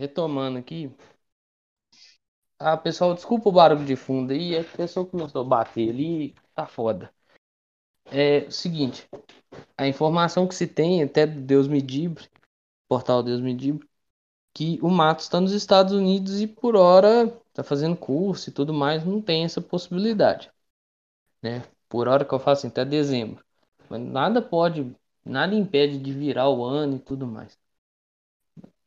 retomando aqui. Ah, pessoal, desculpa o barulho de fundo aí, é a pessoa começou a bater ali, tá foda. É o seguinte, a informação que se tem, até do Deus Me Dibre, portal Deus Me Dibre, que o Matos está nos Estados Unidos e por hora tá fazendo curso e tudo mais, não tem essa possibilidade, né? Por hora que eu faço assim, até dezembro. Mas nada pode, nada impede de virar o ano e tudo mais.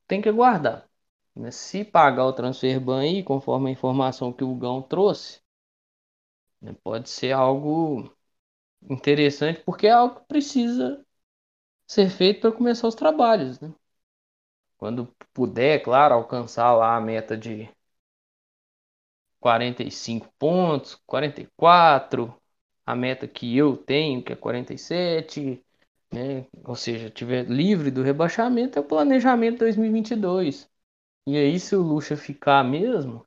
Tem que aguardar. Né? Se pagar o transfer ban aí, conforme a informação que o Gão trouxe, né? pode ser algo interessante, porque é algo que precisa ser feito para começar os trabalhos. Né? Quando puder, claro, alcançar lá a meta de 45 pontos, 44, a meta que eu tenho, que é 47, né? ou seja, tiver livre do rebaixamento, é o planejamento 2022. E aí, se o Lucha ficar mesmo,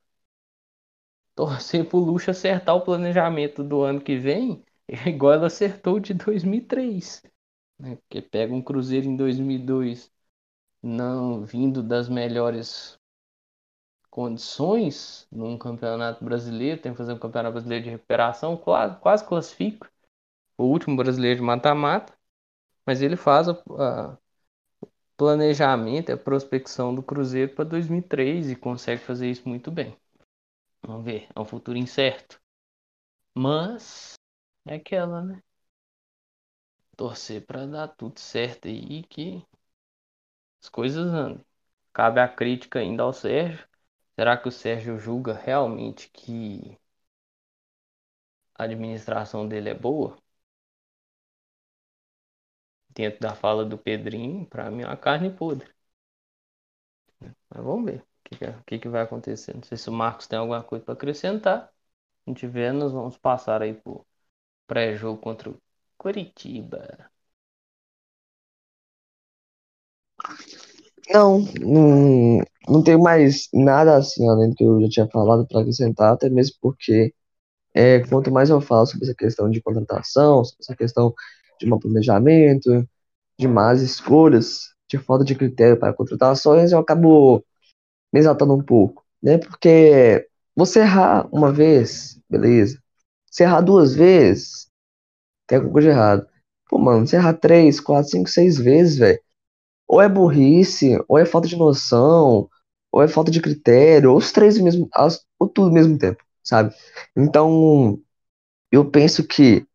torcer pro Lucha acertar o planejamento do ano que vem, igual ela acertou de 2003. Né? Porque pega um Cruzeiro em 2002 não vindo das melhores condições num campeonato brasileiro, tem que fazer um campeonato brasileiro de recuperação, quase, quase classifica. O último brasileiro de mata-mata, mas ele faz a, a planejamento, a prospecção do Cruzeiro para 2003 e consegue fazer isso muito bem. Vamos ver, é um futuro incerto. Mas é aquela, né? Torcer para dar tudo certo aí que as coisas andem. Cabe a crítica ainda ao Sérgio. Será que o Sérgio julga realmente que a administração dele é boa? Dentro da fala do Pedrinho, para mim é uma carne podre. Mas vamos ver o que, que, que vai acontecer. Não sei se o Marcos tem alguma coisa para acrescentar. Se não tiver, nós vamos passar aí pro pré-jogo contra o Curitiba. Não, não, não tenho mais nada assim além do que eu já tinha falado para acrescentar, até mesmo porque é, quanto mais eu falo sobre essa questão de contratação, sobre essa questão de mau planejamento, de más escolhas, de falta de critério para contratações, eu acabo me exaltando um pouco, né? Porque você errar uma vez, beleza. Se errar duas vezes, tem alguma coisa errada. Pô, mano, se errar três, quatro, cinco, seis vezes, velho ou é burrice, ou é falta de noção, ou é falta de critério, ou os três mesmo, ou tudo ao mesmo tempo, sabe? Então, eu penso que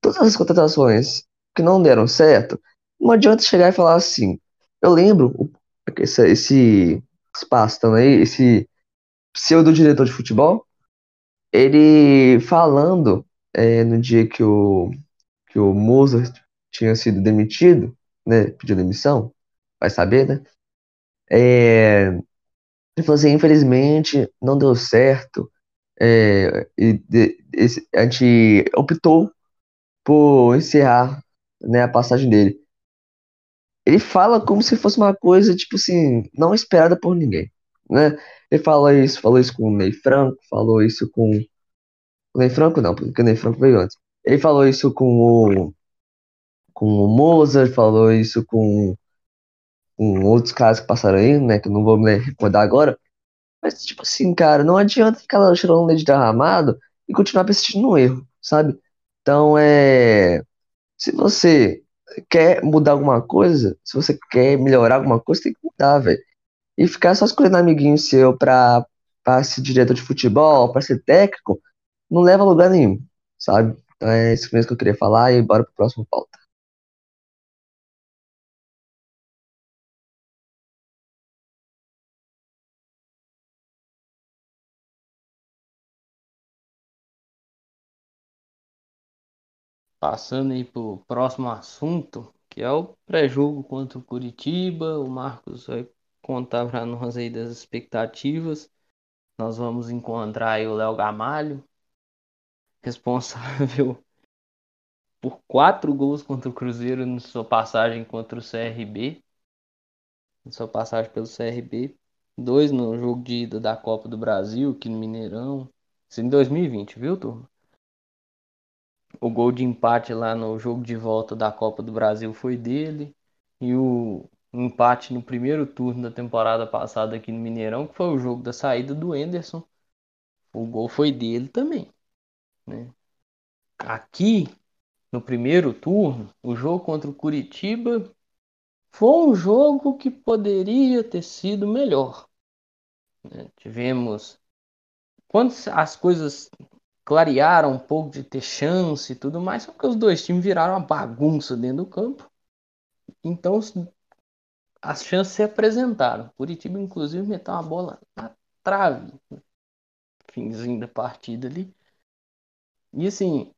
todas as contratações que não deram certo, não adianta chegar e falar assim. Eu lembro esse, esse espaço também, esse pseudo diretor de futebol, ele falando é, no dia que o, que o Mozart tinha sido demitido, né, pediu demissão, vai saber, né? É, ele falou assim, infelizmente não deu certo. É, e de, esse, a gente optou por encerrar né, a passagem dele. Ele fala como se fosse uma coisa, tipo assim, não esperada por ninguém. Né? Ele fala isso, falou isso com o Ney Franco, falou isso com. O Ney Franco não, porque o Ney Franco veio antes. Ele falou isso com o. Com o Mozart, falou isso com com outros casos que passaram aí, né? Que eu não vou me recordar agora. Mas, tipo assim, cara, não adianta ficar chorando leite derramado e continuar persistindo no erro, sabe? Então, é. Se você quer mudar alguma coisa, se você quer melhorar alguma coisa, tem que mudar, velho. E ficar só escolhendo amiguinho seu pra, pra ser diretor de futebol, pra ser técnico, não leva a lugar nenhum, sabe? Então é isso mesmo que eu queria falar e bora pro próximo pauta. Passando aí para o próximo assunto, que é o pré-jogo contra o Curitiba. O Marcos vai contar para nós aí das expectativas. Nós vamos encontrar aí o Léo Gamalho, responsável por quatro gols contra o Cruzeiro na sua passagem contra o CRB. Na sua passagem pelo CRB. Dois no jogo de ida da Copa do Brasil, aqui no Mineirão. Isso em 2020, viu, turma? O gol de empate lá no jogo de volta da Copa do Brasil foi dele. E o empate no primeiro turno da temporada passada aqui no Mineirão, que foi o jogo da saída do Enderson. O gol foi dele também. Né? Aqui, no primeiro turno, o jogo contra o Curitiba foi um jogo que poderia ter sido melhor. Né? Tivemos. Quando as coisas clarearam um pouco de ter chance e tudo mais, só que os dois times viraram uma bagunça dentro do campo. Então as chances se apresentaram. Curitiba, inclusive, meteu uma bola na trave. Finzinho da partida ali. E assim,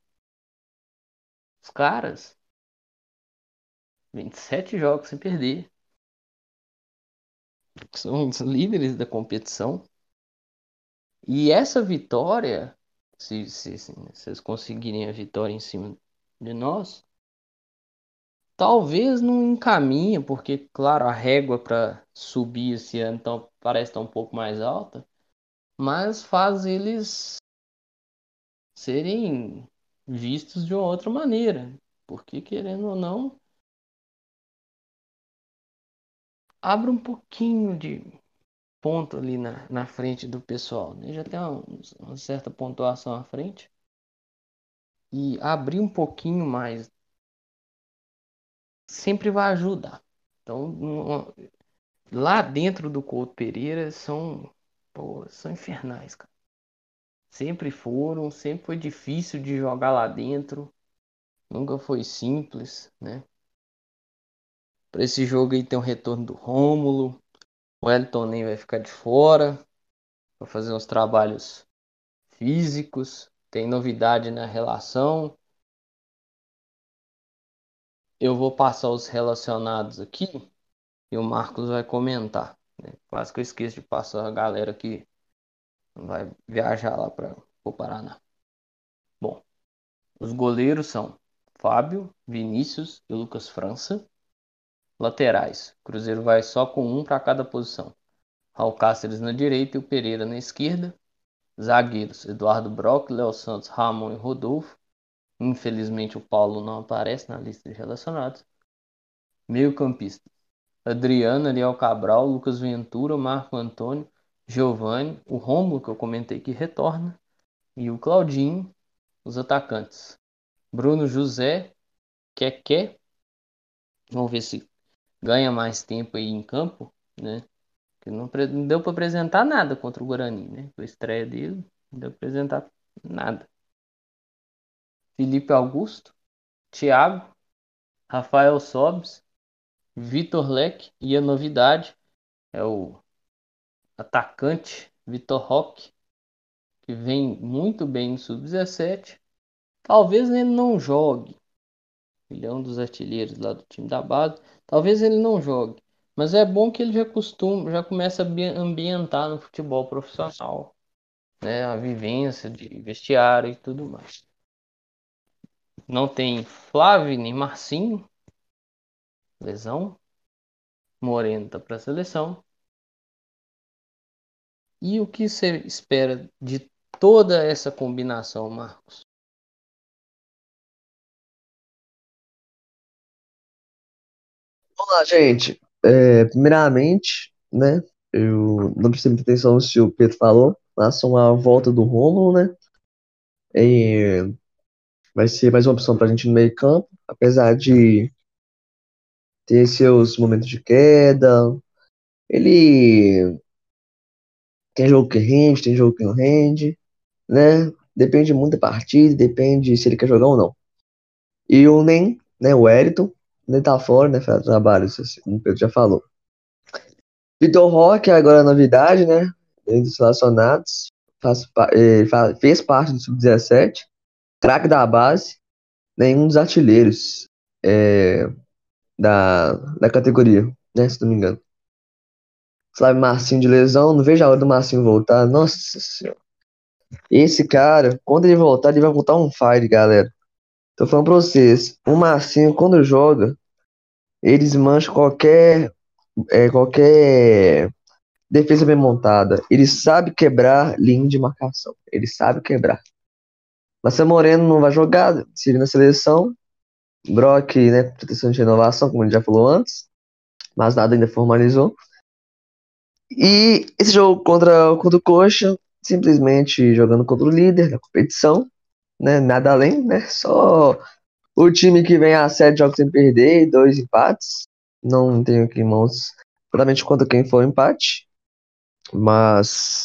os caras 27 jogos sem perder. São os líderes da competição. E essa vitória se, se, se, eles conseguirem a vitória em cima de nós, talvez não encaminha, porque, claro, a régua para subir esse ano então, parece estar um pouco mais alta, mas faz eles serem vistos de uma outra maneira, porque, querendo ou não, abre um pouquinho de ponto ali na, na frente do pessoal. Né? Já tem uma, uma certa pontuação à frente. E abrir um pouquinho mais sempre vai ajudar. Então, lá dentro do Couto Pereira são, pô, são infernais, cara. Sempre foram, sempre foi difícil de jogar lá dentro. Nunca foi simples, né? Para esse jogo aí tem o retorno do Rômulo. O Elton nem vai ficar de fora para fazer uns trabalhos físicos. Tem novidade na relação. Eu vou passar os relacionados aqui e o Marcos vai comentar. Né? Quase que eu esqueço de passar a galera que vai viajar lá para o Paraná. Bom, os goleiros são Fábio, Vinícius e Lucas França. Laterais, Cruzeiro vai só com um para cada posição. Raul Cáceres na direita e o Pereira na esquerda. Zagueiros, Eduardo Brock, Léo Santos, Ramon e Rodolfo. Infelizmente o Paulo não aparece na lista de relacionados. Meio campista, Adriano, Ariel Cabral, Lucas Ventura, Marco Antônio, Giovanni, o Romulo que eu comentei que retorna e o Claudinho, os atacantes. Bruno José, Keké, vamos ver se ganha mais tempo aí em campo, né? Que não, não deu para apresentar nada contra o Guarani, né? A estreia dele, não deu para apresentar nada. Felipe Augusto, Thiago, Rafael Sobes, Vitor Leque e a novidade é o atacante Vitor Roque, que vem muito bem no sub-17. Talvez ele não jogue. Ele é um dos artilheiros lá do time da base. Talvez ele não jogue. Mas é bom que ele já costuma, já começa a ambientar no futebol profissional. Né? A vivência de vestiário e tudo mais. Não tem Flávio nem Marcinho. Lesão. Moreno tá para a seleção. E o que você espera de toda essa combinação, Marcos? Vamos lá, gente. É, primeiramente, né? Eu não prestei muita atenção se o Pedro falou. Faça uma volta do Romulo, né? Vai ser mais uma opção pra gente no meio campo. Apesar de ter seus momentos de queda. Ele tem jogo que rende, tem jogo que não rende, né? Depende muito da partida, depende se ele quer jogar ou não. E o Nem, né, o Wellington, nem tá fora, né, faz trabalho, como o Pedro já falou. Vitor Roque, agora é novidade, né, dentro dos relacionados, faz, faz, fez parte do Sub-17, craque da base, nenhum dos artilheiros é, da, da categoria, né, se não me engano. Flávio Marcinho de lesão, não vejo a hora do Marcinho voltar, nossa senhora. Esse cara, quando ele voltar, ele vai voltar um fire, galera. Tô falando pra vocês, o Marcinho, quando joga, eles mancham qualquer, é, qualquer defesa bem montada. Ele sabe quebrar linha de marcação. Ele sabe quebrar. Marcelo Moreno não vai jogar, se na seleção. Brock, né, proteção de renovação, como ele já falou antes. Mas nada ainda formalizou. E esse jogo contra, contra o Coxa, simplesmente jogando contra o líder da competição né? Nada além, né? Só o time que vem a sete jogos sem perder, dois empates. Não tenho aqui em mãos exatamente quanto quem foi o empate. Mas.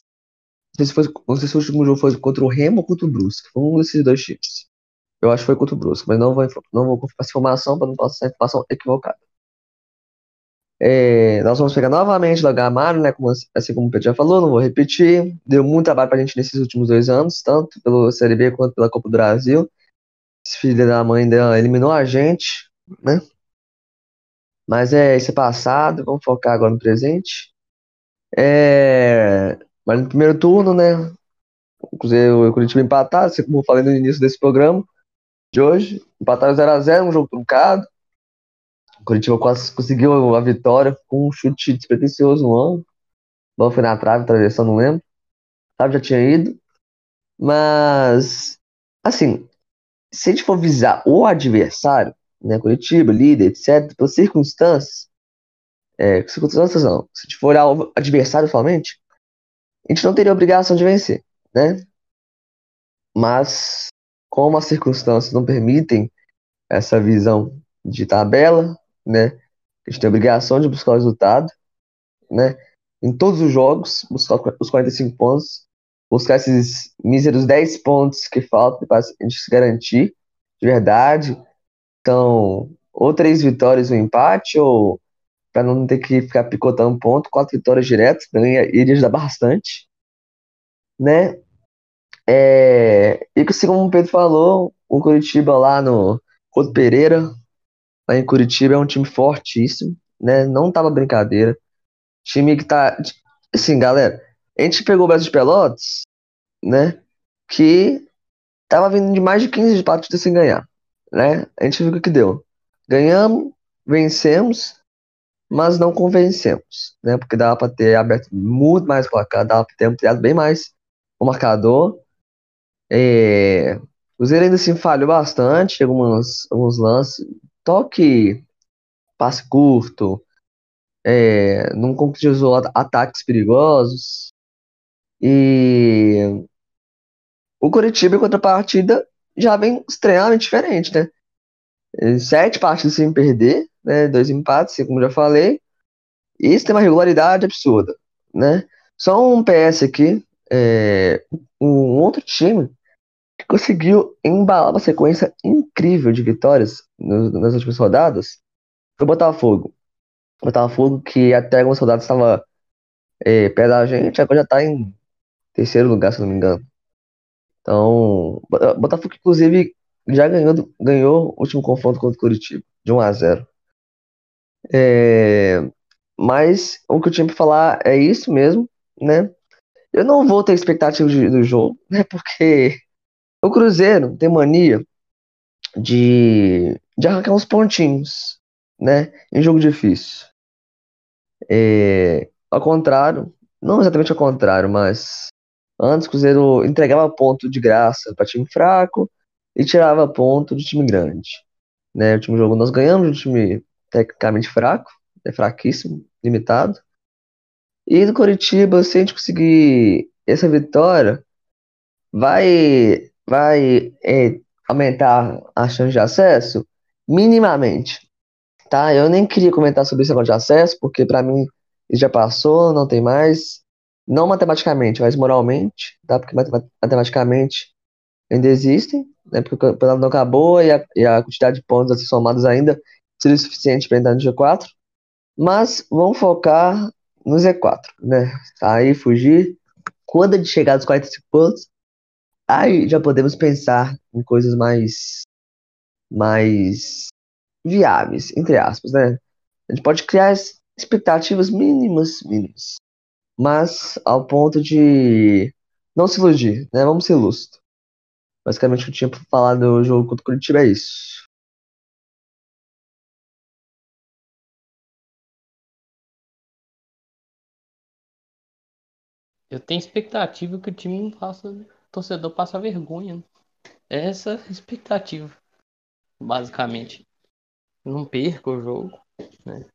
Não sei, se foi, não sei se o último jogo foi contra o Remo ou contra o Brusque. Foi um desses dois times. Eu acho que foi contra o Brusque, mas não vou, não vou confirmar essa informação para não passar informação equivocada. É, nós vamos pegar novamente o Gamário, né? Como, assim como o Pedro já falou, não vou repetir. Deu muito trabalho pra gente nesses últimos dois anos, tanto pelo Série B quanto pela Copa do Brasil. Esse filho da mãe dela eliminou a gente, né? Mas é isso é passado, vamos focar agora no presente. É, mas no primeiro turno, né? O Cruzeiro e o Curitiba empataram, assim como eu falei no início desse programa de hoje. Empataram 0x0, um jogo truncado. Curitiba quase conseguiu a vitória com um chute despretensioso ano. Não foi na trave, atravessou, não lembro. Sabe, já tinha ido. Mas, assim, se a gente for visar o adversário, né, Curitiba, líder, etc., pelas circunstâncias, É, se não, se a gente for olhar o adversário somente, a gente não teria obrigação de vencer, né? Mas, como as circunstâncias não permitem essa visão de tabela, né? A gente tem a obrigação de buscar o resultado, né? Em todos os jogos, buscar os 45 pontos, buscar esses míseros 10 pontos que faltam para a gente se garantir de verdade. Então, ou três vitórias, um empate, ou para não ter que ficar picotando ponto, quatro vitórias diretas, iria ajudar bastante, né? É, e que, como o Pedro falou, o Curitiba lá no Couto Pereira, lá em Curitiba, é um time fortíssimo, né? Não tava brincadeira. Time que tá. Assim, galera, a gente pegou o Brasil de Pelotas, né? Que tava vindo de mais de 15 partidas sem ganhar, né? A gente viu o que deu. Ganhamos, vencemos, mas não convencemos, né? Porque dava para ter aberto muito mais o placar, dava para ter ampliado bem mais o marcador. É, o Cruzeiro ainda assim falhou bastante, alguns, alguns lances, toque, passe curto, é, não concretizou ataques perigosos. E o Curitiba, em contrapartida, já vem extremamente diferente, né? Sete partidas sem perder, né? Dois empates, como já falei. E isso tem uma regularidade absurda, né? Só um PS aqui, é, um outro time conseguiu embalar uma sequência incrível de vitórias nas últimas rodadas foi o Botafogo. O Botafogo que até algumas rodadas estava é, perto da gente, agora já está em terceiro lugar, se não me engano. Então, Botafogo, inclusive, já ganhou, ganhou o último confronto contra o Curitiba, de 1 a 0 é, Mas o que eu tinha para falar é isso mesmo, né? Eu não vou ter expectativa de, do jogo, né? Porque o Cruzeiro tem mania de, de arrancar uns pontinhos, né? Em jogo difícil. É, ao contrário, não exatamente ao contrário, mas antes o Cruzeiro entregava ponto de graça para time fraco e tirava ponto de time grande. Né? O último jogo nós ganhamos um time tecnicamente fraco, é fraquíssimo, limitado. E no Coritiba, se a gente conseguir essa vitória, vai, vai é, aumentar a chance de acesso minimamente. Tá? Eu nem queria comentar sobre esse negócio de acesso, porque para mim já passou, não tem mais. Não matematicamente, mas moralmente, tá? Porque matematicamente ainda existem, né? Porque o campeonato não acabou e a, e a quantidade de pontos a ser somados ainda seria suficiente para entrar no G4. Mas vamos focar no Z4, né? Aí fugir. Quando gente chegar aos 45 pontos, aí já podemos pensar em coisas mais mais viáveis, entre aspas, né? A gente pode criar expectativas mínimas, mínimas, mas ao ponto de não se iludir, né? Vamos ser lúcidos. Basicamente, o que eu tinha pra falar do jogo contra o Curitiba é isso. Eu tenho expectativa que o time não faça, o torcedor passa vergonha. Né? É essa expectativa, basicamente. Não perca o jogo, né?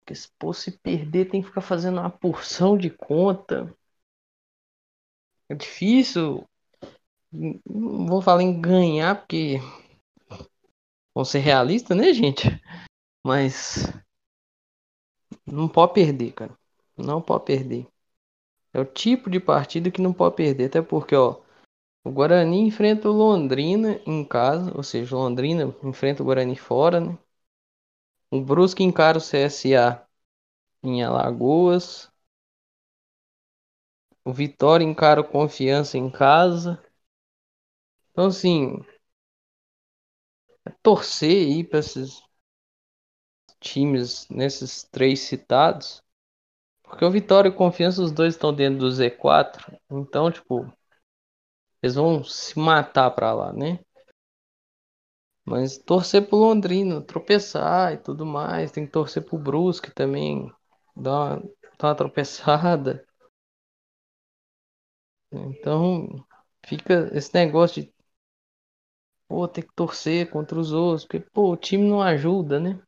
Porque se, pô, se perder tem que ficar fazendo uma porção de conta. É difícil. Não vou falar em ganhar, porque vamos ser realistas, né, gente? Mas não pode perder, cara. Não pode perder. É o tipo de partida que não pode perder, até porque, ó, o Guarani enfrenta o Londrina em casa, ou seja, Londrina enfrenta o Guarani fora, né? O Brusque encara o CSA em Alagoas. O Vitória encara o Confiança em casa. Então, assim, é torcer aí para esses times, nesses três citados, porque o Vitória e o Confiança, os dois estão dentro do Z4. Então, tipo, eles vão se matar pra lá, né? Mas torcer pro Londrino, tropeçar e tudo mais. Tem que torcer pro Brusque também. Dar uma, dar uma tropeçada. Então, fica esse negócio de. Pô, tem que torcer contra os outros. Porque, pô, o time não ajuda, né?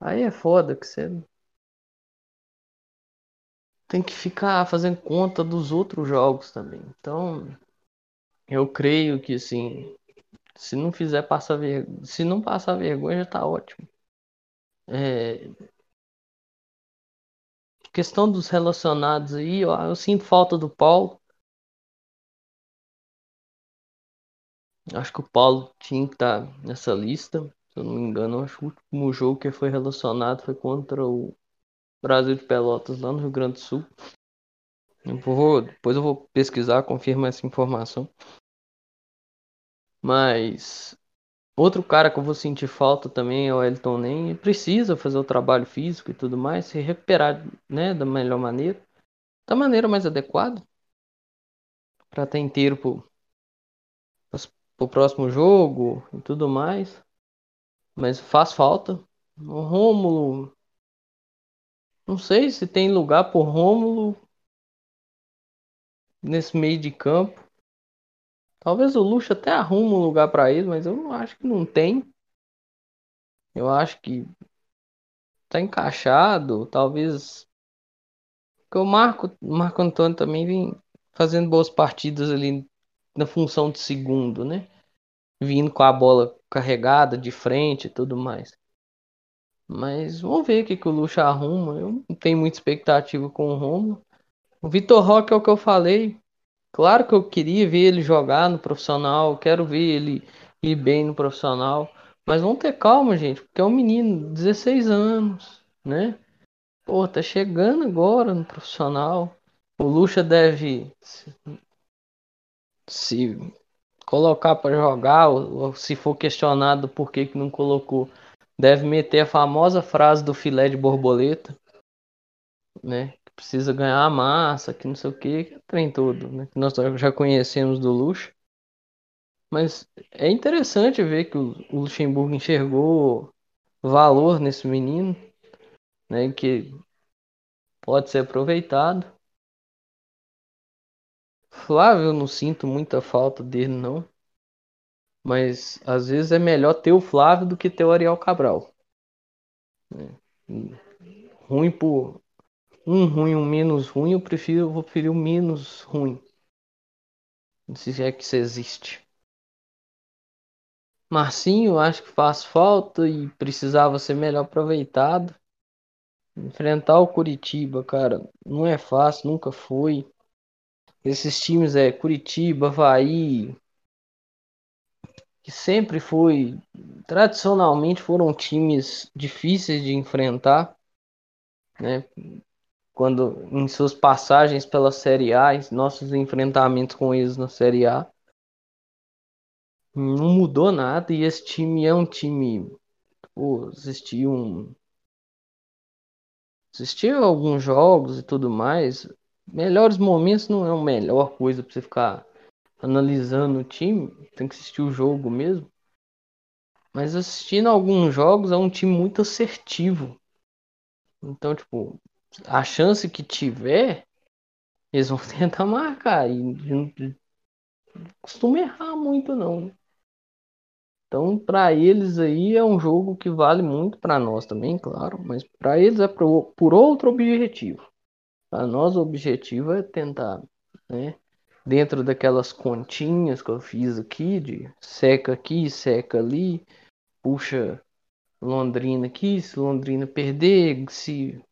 Aí é foda que você tem que ficar fazendo conta dos outros jogos também. Então, eu creio que assim, se não fizer passar vergonha, se não passar vergonha já tá ótimo. É... Questão dos relacionados aí, ó, eu sinto falta do Paulo. Acho que o Paulo tinha que estar tá nessa lista. Se eu não me engano, acho que o último jogo que foi relacionado foi contra o Brasil de Pelotas, lá no Rio Grande do Sul. Eu vou, depois eu vou pesquisar, confirmar essa informação. Mas outro cara que eu vou sentir falta também é o Elton Nem. Precisa fazer o trabalho físico e tudo mais, se recuperar né, da melhor maneira, da maneira mais adequada, para estar inteiro pro, pro próximo jogo e tudo mais. Mas faz falta. O Rômulo. Não sei se tem lugar pro Rômulo nesse meio de campo. Talvez o Luxo até arrume um lugar para ele, mas eu não acho que não tem. Eu acho que tá encaixado, talvez porque o Marco, Marco Antônio também vem fazendo boas partidas ali na função de segundo, né? Vindo com a bola carregada de frente e tudo mais. Mas vamos ver o que, que o Luxo arruma. Eu não tenho muita expectativa com o Romulo. O Vitor Roque é o que eu falei. Claro que eu queria ver ele jogar no profissional, quero ver ele ir bem no profissional, mas vamos ter calma, gente, porque é um menino, 16 anos, né? Pô, tá chegando agora no profissional. O Lucha deve se, se colocar para jogar, ou, ou, se for questionado por que, que não colocou, deve meter a famosa frase do filé de borboleta, né? precisa ganhar massa, que não sei o que, que trem todo, né? Que nós já conhecemos do Luxo. Mas é interessante ver que o Luxemburgo enxergou valor nesse menino, né? Que pode ser aproveitado. Flávio, eu não sinto muita falta dele, não. Mas às vezes é melhor ter o Flávio do que ter o Ariel Cabral. Ruim por um ruim, um menos ruim, eu prefiro, eu vou preferir o menos ruim. Se é que isso existe. Marcinho, acho que faz falta e precisava ser melhor aproveitado. Enfrentar o Curitiba, cara, não é fácil, nunca foi. Esses times é Curitiba, Havaí, que sempre foi, tradicionalmente foram times difíceis de enfrentar, né? quando em suas passagens pela Série A, nossos enfrentamentos com eles na Série A, não mudou nada e esse time é um time, pô, assistiu um alguns jogos e tudo mais, melhores momentos não é a melhor coisa para você ficar analisando o time, tem que assistir o jogo mesmo. Mas assistindo alguns jogos é um time muito assertivo. Então, tipo, a chance que tiver, eles vão tentar marcar. E não costuma errar muito, não. Então, para eles aí é um jogo que vale muito para nós também, claro, mas para eles é por, por outro objetivo. Para nós o objetivo é tentar, né, dentro daquelas continhas que eu fiz aqui de seca aqui, seca ali, puxa Londrina aqui, se Londrina perder, se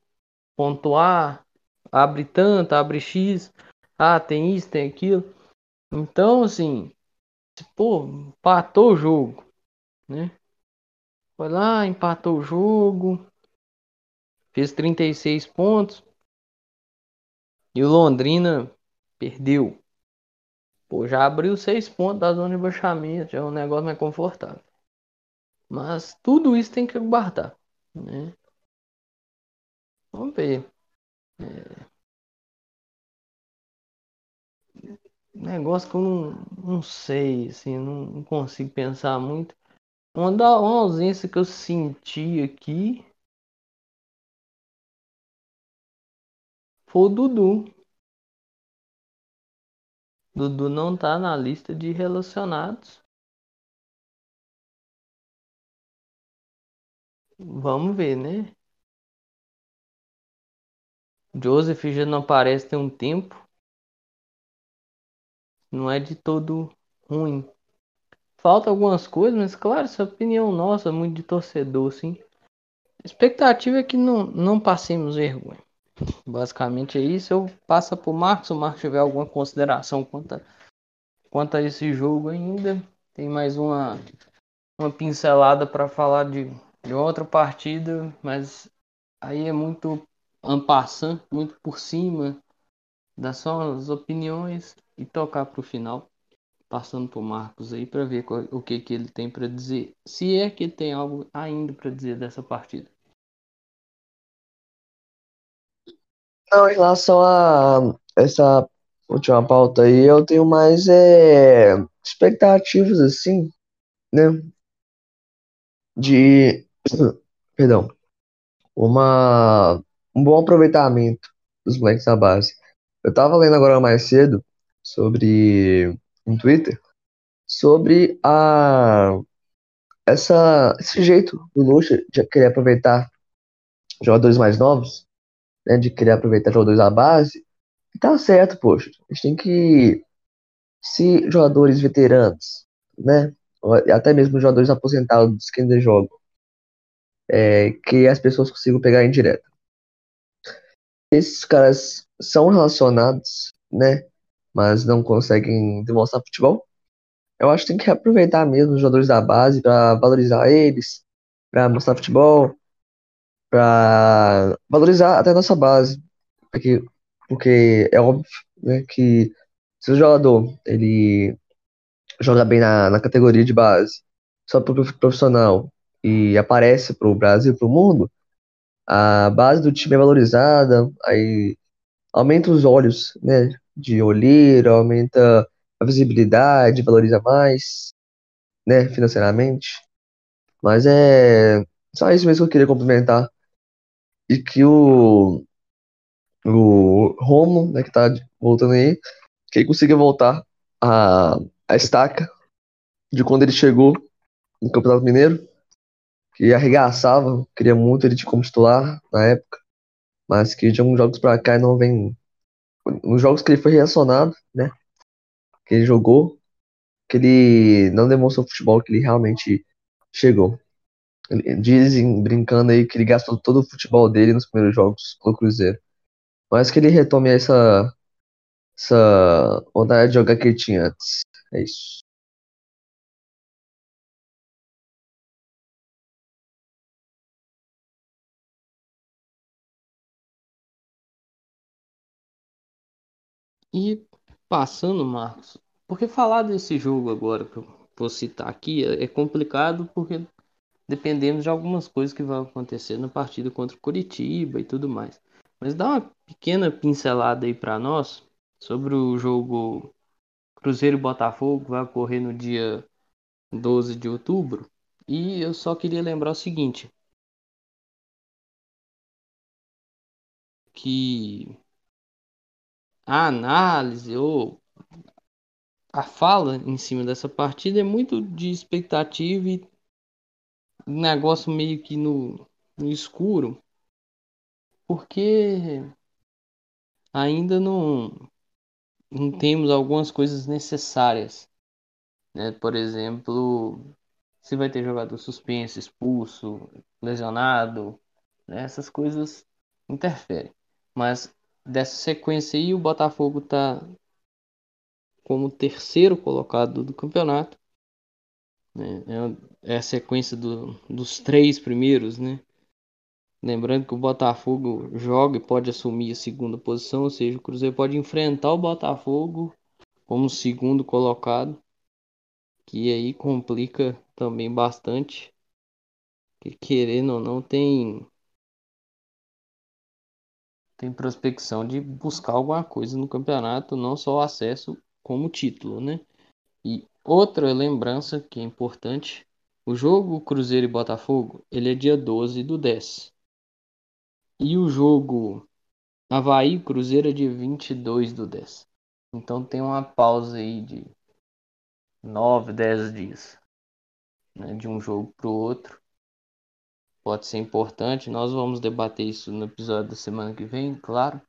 pontuar, abre tanto, abre X, ah, tem isso, tem aquilo. Então, assim, pô, empatou o jogo, né? Foi lá, empatou o jogo, fez 36 pontos e o Londrina perdeu. Pô, já abriu 6 pontos da zona de baixamento, já é um negócio mais confortável. Mas tudo isso tem que guardar, né? Vamos ver. É... Negócio que eu não, não sei, assim, não, não consigo pensar muito. Uma, da, uma ausência que eu senti aqui foi o Dudu. Dudu não tá na lista de relacionados. Vamos ver, né? Joseph já não aparece tem um tempo. Não é de todo ruim. Falta algumas coisas, mas claro, essa opinião nossa, muito de torcedor, sim. A expectativa é que não, não passemos vergonha. Basicamente é isso. Eu passo para o Marcos. Se o Marcos tiver alguma consideração quanto a, quanto a esse jogo ainda, tem mais uma, uma pincelada para falar de, de outra partida, mas aí é muito ampassando, muito por cima das suas opiniões e tocar para o final, passando para o Marcos aí para ver qual, o que, que ele tem para dizer, se é que ele tem algo ainda para dizer dessa partida. Não, em relação a essa última pauta aí, eu tenho mais é, expectativas, assim, né? De, perdão, uma, um bom aproveitamento dos moleques da base. Eu tava lendo agora mais cedo sobre, no Twitter, sobre a, essa, esse jeito do Lucha de querer aproveitar jogadores mais novos, né, de querer aproveitar jogadores da base, tá certo, poxa. A gente tem que, se jogadores veteranos, né, até mesmo jogadores aposentados que ainda jogam, é, que as pessoas consigam pegar em direto. Esses caras são relacionados, né, mas não conseguem demonstrar futebol. Eu acho que tem que aproveitar mesmo os jogadores da base para valorizar eles, para mostrar futebol, para valorizar até a nossa base, porque, porque é óbvio né, que se o jogador ele joga bem na, na categoria de base, só para o profissional e aparece para o Brasil para o mundo, a base do time é valorizada, aí aumenta os olhos né, de olheiro, aumenta a visibilidade, valoriza mais né, financeiramente. Mas é só isso mesmo que eu queria complementar e que o, o Romo, né, que tá voltando aí, que ele consiga voltar a, a estaca de quando ele chegou no Campeonato Mineiro, que arregaçava, queria muito ele como titular na época, mas que de alguns jogos pra cá não vem. Nos jogos que ele foi reacionado, né? Que ele jogou, que ele não demonstrou o futebol que ele realmente chegou. Dizem, brincando aí, que ele gastou todo o futebol dele nos primeiros jogos com o Cruzeiro. Mas que ele retome essa, essa vontade de jogar que ele tinha antes. É isso. E passando, Marcos, porque falar desse jogo agora que eu vou citar aqui é complicado porque dependendo de algumas coisas que vão acontecer na partida contra o Curitiba e tudo mais. Mas dá uma pequena pincelada aí para nós sobre o jogo Cruzeiro Botafogo que vai ocorrer no dia 12 de outubro. E eu só queria lembrar o seguinte, que a análise ou a fala em cima dessa partida é muito de expectativa e um negócio meio que no, no escuro, porque ainda não, não temos algumas coisas necessárias. Né? Por exemplo, se vai ter jogador suspenso, expulso, lesionado, né? essas coisas interferem. Mas dessa sequência aí, o Botafogo está como terceiro colocado do campeonato. Né? É, é a sequência do, dos três primeiros, né? Lembrando que o Botafogo joga e pode assumir a segunda posição, ou seja, o Cruzeiro pode enfrentar o Botafogo como segundo colocado, que aí complica também bastante. Que querendo ou não tem tem prospecção de buscar alguma coisa no campeonato, não só o acesso como título, né? E outra lembrança que é importante, o jogo Cruzeiro e Botafogo, ele é dia 12 do 10. E o jogo Havaí Cruzeiro é dia 22 do 10. Então tem uma pausa aí de 9, 10 dias. Né, de um jogo para o outro. pode ser importante. Nós vamos debater isso no episódio da semana que vem, claro.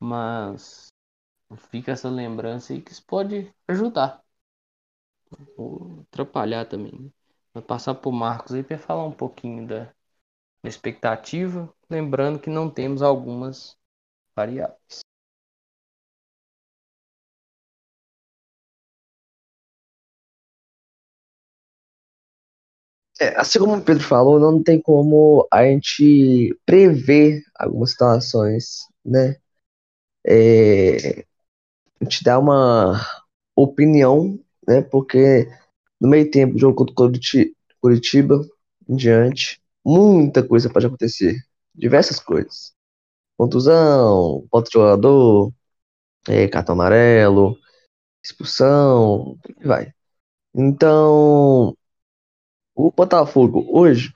Mas fica essa lembrança aí que isso pode ajudar. Ou atrapalhar também. Vou passar para o Marcos aí para falar um pouquinho da, da expectativa. Lembrando que não temos algumas variáveis. É, assim como o Pedro falou, não tem como a gente prever algumas situações, né? É, a gente dá uma opinião, né? Porque no meio tempo, jogo contra Curiti- Curitiba em diante, muita coisa pode acontecer. Diversas coisas. Contusão, falta de jogador, é, cartão amarelo, expulsão, vai. Então, o Botafogo hoje,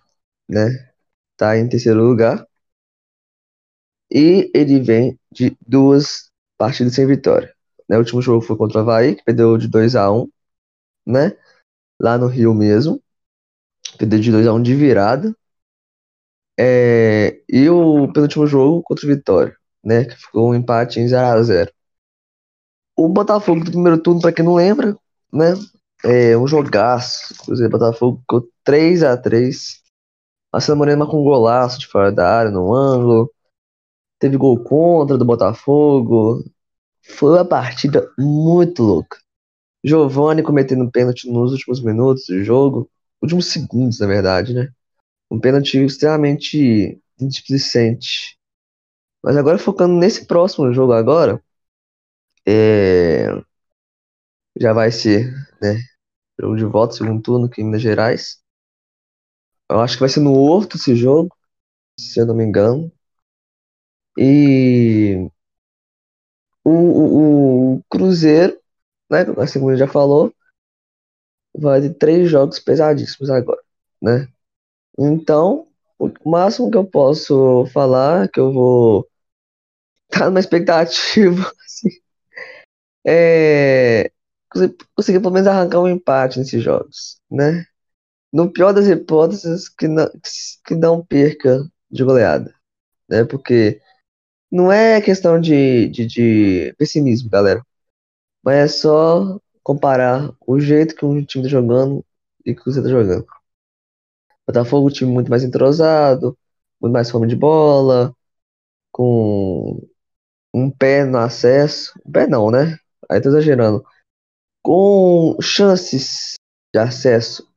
né, tá em terceiro lugar e ele vem de duas partidas sem vitória. Né, o último jogo foi contra o Avaí, que perdeu de 2 a 1 né, lá no Rio mesmo. Perdeu de 2 a 1 de virada. É, e o penúltimo jogo contra o Vitória, né, que ficou um empate em 0 a 0 O Botafogo do primeiro turno, para quem não lembra, né, é um jogaço. Cruzeiro e Botafogo ficou 3 a 3 Marcelo Moreno com um golaço de fora da área, no ângulo. Teve gol contra do Botafogo. Foi uma partida muito louca. Giovani cometendo pênalti nos últimos minutos do jogo. Últimos segundos, na verdade, né? Um pênalti extremamente displicente. Mas agora focando nesse próximo jogo agora. É... Já vai ser, né? Jogo de volta, segundo turno aqui em Minas Gerais. Eu acho que vai ser no Horto esse jogo, se eu não me engano. E o, o, o Cruzeiro, né, assim como já falou, vai ter três jogos pesadíssimos agora, né? Então, o máximo que eu posso falar, que eu vou estar numa expectativa, assim, é conseguir, conseguir pelo menos arrancar um empate nesses jogos, né? No pior das hipóteses, que não, que não perca de goleada, né? Porque não é questão de, de, de pessimismo, galera. Mas é só comparar o jeito que um time tá jogando e que você tá jogando. Botafogo, um time muito mais entrosado, muito mais fome de bola, com um pé no acesso. Um pé não, né? Aí tô exagerando. Com chances de acesso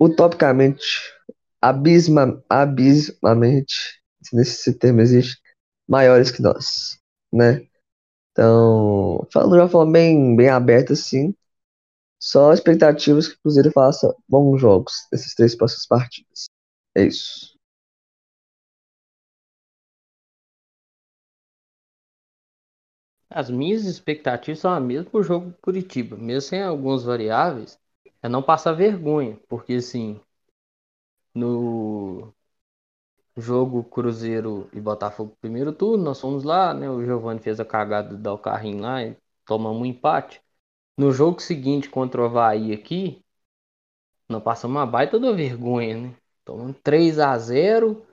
utopicamente, abisma, abismamente, se nesse termo existe, maiores que nós, né? Então, falando de uma forma bem, bem aberta, assim, só expectativas que o Cruzeiro faça bons jogos nesses três próximas partidas. É isso. As minhas expectativas são as mesmas pro jogo do Curitiba, mesmo sem algumas variáveis, é não passar vergonha, porque assim, no jogo Cruzeiro e Botafogo primeiro turno, nós fomos lá, né? O Giovani fez a cagada dar o carrinho lá e tomamos um empate. No jogo seguinte contra o Havaí aqui, nós passamos uma baita da vergonha, né? Tomando 3 a 0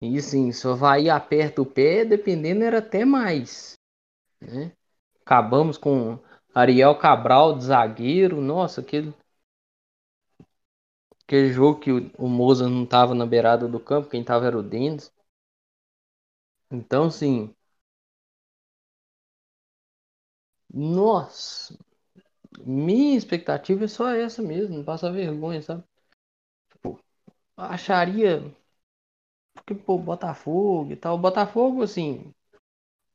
e assim, se o Havaí aperta o pé, dependendo era até mais, né? Acabamos com Ariel Cabral de zagueiro, nossa, aquele aquele jogo que o, Moza não estava na beirada do campo, quem estava era o Denis. Então, sim. Nossa, minha expectativa é só essa mesmo, não passa vergonha, sabe? Tipo, acharia porque pô, Botafogo e tal, o Botafogo assim,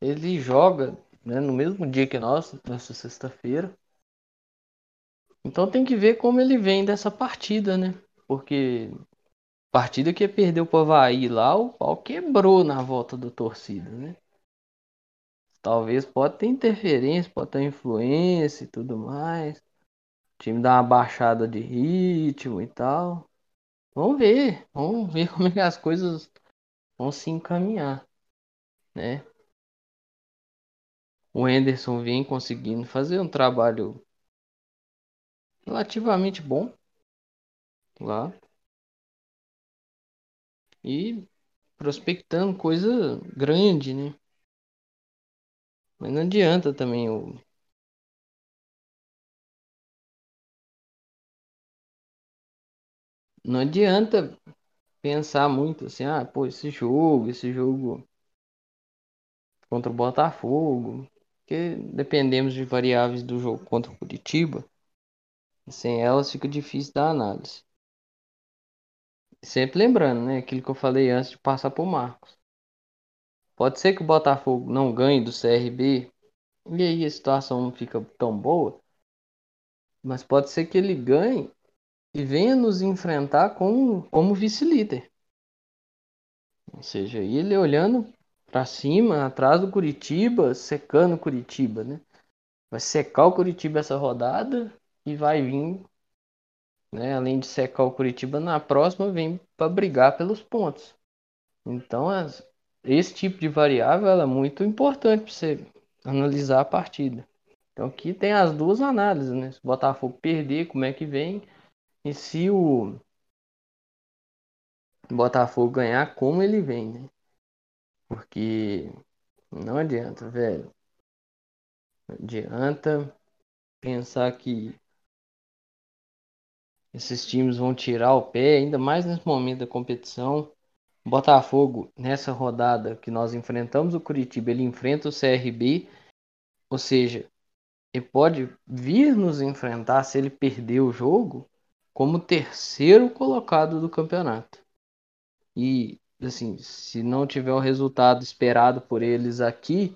ele joga, né, no mesmo dia que nós, nessa sexta-feira. Então tem que ver como ele vem dessa partida, né? Porque partida que perdeu pro Havaí lá, o pau quebrou na volta do torcida, né? Talvez pode ter interferência, pode ter influência e tudo mais. O time dá uma baixada de ritmo e tal. Vamos ver, vamos ver como é que as coisas vão se encaminhar, né? O Henderson vem conseguindo fazer um trabalho relativamente bom lá. e prospectando coisa grande, né? Mas não adianta também o não adianta pensar muito assim, ah, pô, esse jogo, esse jogo contra o Botafogo, porque dependemos de variáveis do jogo contra o Curitiba, sem elas fica difícil dar análise. Sempre lembrando, né, aquilo que eu falei antes de passar por Marcos. Pode ser que o Botafogo não ganhe do CRB, e aí a situação não fica tão boa, mas pode ser que ele ganhe e venha nos enfrentar com, como vice-líder. Ou seja, ele olhando para cima, atrás do Curitiba, secando o Curitiba, né? Vai secar o Curitiba essa rodada e vai vir, né? Além de secar o Curitiba, na próxima vem para brigar pelos pontos. Então, as, esse tipo de variável é muito importante para você analisar a partida. Então aqui tem as duas análises, né? Se o Botafogo perder, como é que vem? E se o Botafogo ganhar, como ele vem, né? Porque não adianta, velho. Não adianta pensar que esses times vão tirar o pé, ainda mais nesse momento da competição. Botafogo, nessa rodada que nós enfrentamos o Curitiba, ele enfrenta o CRB, ou seja, ele pode vir nos enfrentar se ele perder o jogo como terceiro colocado do campeonato. E assim, se não tiver o resultado esperado por eles aqui,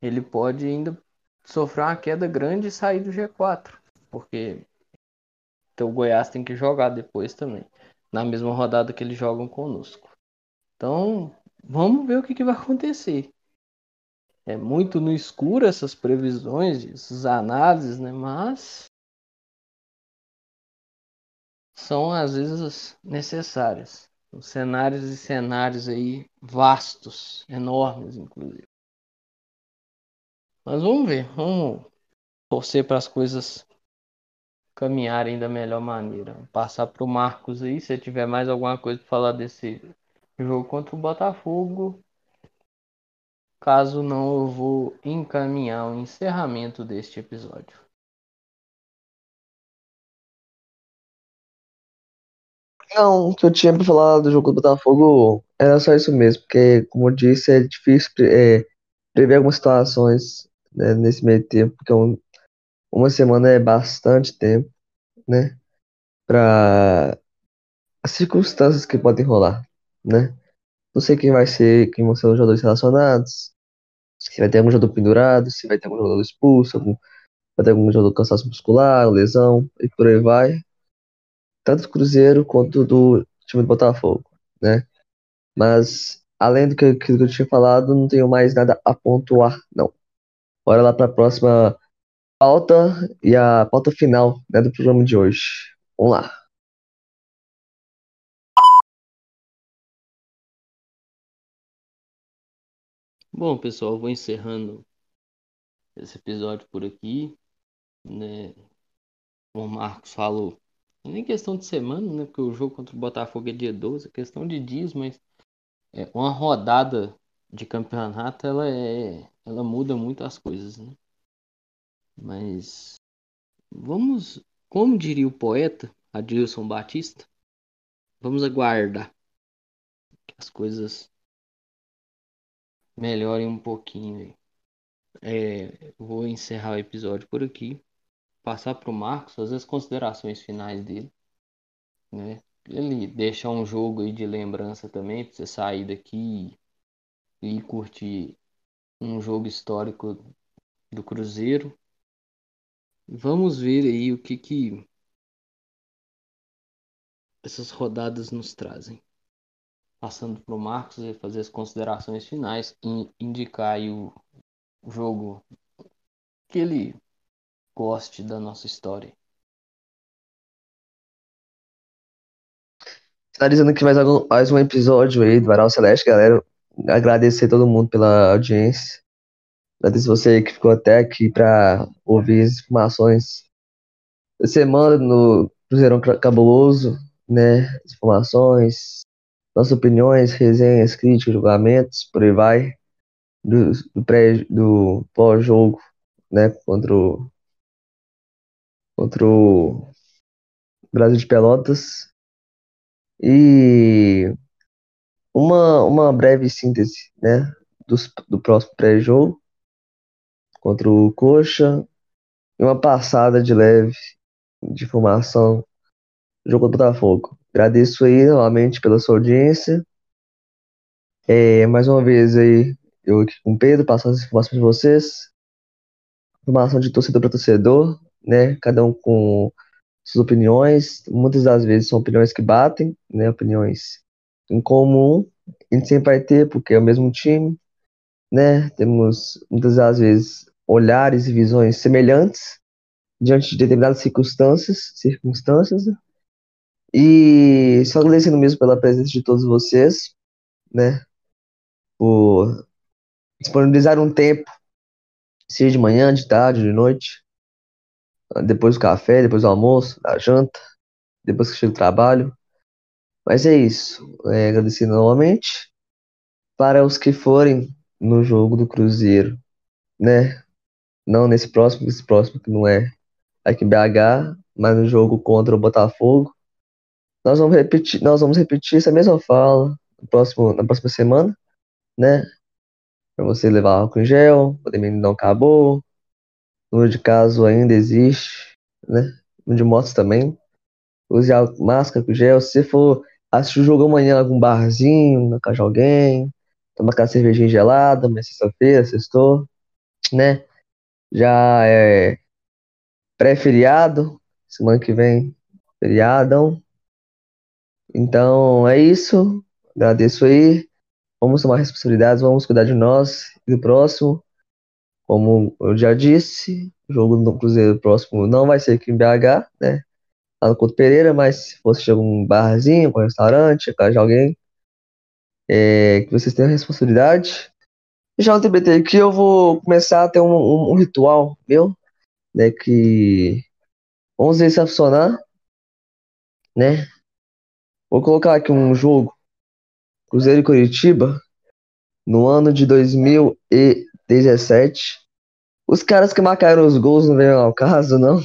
ele pode ainda sofrer uma queda grande e sair do G4, porque então, o Goiás tem que jogar depois também, na mesma rodada que eles jogam conosco. Então, vamos ver o que, que vai acontecer. É muito no escuro essas previsões, essas análises, né? Mas são às vezes necessárias. cenários e cenários aí vastos, enormes, inclusive. Mas vamos ver, vamos torcer para as coisas caminharem da melhor maneira. Passar para o Marcos aí, se tiver mais alguma coisa para falar desse jogo contra o Botafogo. Caso não, eu vou encaminhar o encerramento deste episódio. Não, o que eu tinha pra falar do jogo do Botafogo era só isso mesmo, porque, como eu disse, é difícil é, prever algumas situações né, nesse meio tempo, porque um, uma semana é bastante tempo, né, para as circunstâncias que podem rolar, né. Não sei quem vai ser, quem vão ser os jogadores relacionados, se vai ter algum jogador pendurado, se vai ter algum jogador expulso, algum, vai ter algum jogador cansaço muscular, lesão, e por aí vai tanto do Cruzeiro quanto do time do Botafogo, né? Mas, além do que, que eu tinha falado, não tenho mais nada a pontuar, não. Bora lá para a próxima pauta e a pauta final né, do programa de hoje. Vamos lá. Bom, pessoal, vou encerrando esse episódio por aqui, né? Como o Marcos falou, nem questão de semana, né? Porque o jogo contra o Botafogo é dia 12, é questão de dias, mas é uma rodada de campeonato ela é ela muda muito as coisas, né? Mas vamos, como diria o poeta Adilson Batista, vamos aguardar que as coisas melhorem um pouquinho. É, vou encerrar o episódio por aqui passar para o Marcos fazer as considerações finais dele, né? Ele deixar um jogo aí de lembrança também para você sair daqui e curtir um jogo histórico do Cruzeiro. Vamos ver aí o que que essas rodadas nos trazem. Passando para o Marcos e fazer as considerações finais e indicar o jogo que ele goste da nossa história. Finalizando aqui mais, algum, mais um episódio aí do Varal Celeste, galera. Agradecer todo mundo pela audiência. Agradecer você que ficou até aqui para ouvir as informações. Da semana no Cruzeirão Cabuloso, né? As informações, nossas opiniões, resenhas, críticas, julgamentos, por aí vai, do, do, pré, do pós-jogo, né, contra o, contra o Brasil de Pelotas. E uma, uma breve síntese, né, do, do próximo pré-jogo contra o Coxa e uma passada de leve de informação do jogo contra o Botafogo. Agradeço aí novamente pela sua audiência. É, mais uma vez aí, eu aqui com o Pedro, passando as informações para vocês. Informação de torcedor para torcedor, né? Cada um com suas opiniões. Muitas das vezes são opiniões que batem, né? Opiniões em comum. A gente sempre vai ter, porque é o mesmo time, né? Temos muitas das vezes olhares e visões semelhantes diante de determinadas circunstâncias, circunstâncias, né? E só agradecendo mesmo pela presença de todos vocês, né? Por disponibilizar um tempo, seja de manhã, de tarde, de noite, depois do café, depois do almoço, da janta, depois que chega do trabalho. Mas é isso. É, agradecendo novamente. Para os que forem no jogo do Cruzeiro, né? Não nesse próximo, esse próximo que não é aqui em BH, mas no jogo contra o Botafogo. Nós vamos repetir, nós vamos repetir essa mesma fala no próximo, na próxima semana, né? Para você levar álcool em gel, o pandemia não acabou, o número de casos ainda existe, né? O número de mortes também. Use máscara, com gel. Se for assistir o jogo amanhã em algum barzinho, na casa de alguém, tomar aquela cervejinha gelada, mas sexta-feira, sextou, né? Já é pré-feriado, semana que vem, feriadão. Então é isso. Agradeço aí. Vamos tomar responsabilidades, vamos cuidar de nós e do próximo. Como eu já disse, o jogo do Cruzeiro próximo não vai ser aqui em BH, né? Lá no Couto Pereira, mas se fosse um barzinho, um restaurante, casa de alguém, é, que vocês tenham responsabilidade. Já no TBT aqui eu vou começar a ter um, um, um ritual meu, né? Que vamos ver se vai funcionar, né? Vou colocar aqui um jogo. Cruzeiro e Curitiba. No ano de 2017. Os caras que marcaram os gols não vêm ao caso, não.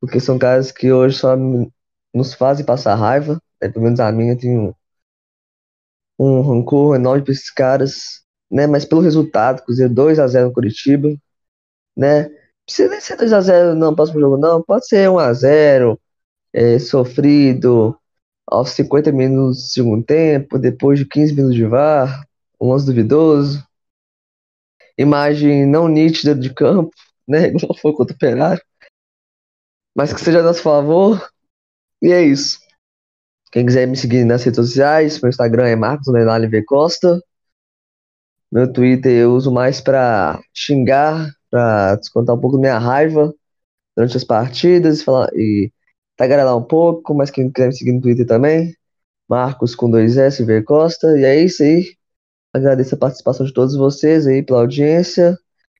Porque são caras que hoje só nos fazem passar raiva. Né? Pelo menos a minha tem um, um rancor enorme para esses caras. Né? Mas pelo resultado, Cruzeiro 2x0 no Curitiba. Né? Precisa nem ser 2x0 no próximo jogo, não. Pode ser 1x0, é, sofrido, aos 50 minutos do segundo tempo, depois de 15 minutos de VAR, um lance duvidoso, imagem não nítida de campo, né? Igual foi contra o Operário. Mas que seja a nosso favor. E é isso. Quem quiser me seguir nas redes sociais, meu Instagram é Marcos V Costa. Meu Twitter eu uso mais para xingar, para descontar um pouco da minha raiva durante as partidas falar, e tagarelar um pouco, mas quem quiser me seguir no Twitter também, Marcos com dois S, Ver Costa, e é isso aí. Agradeço a participação de todos vocês aí pela audiência.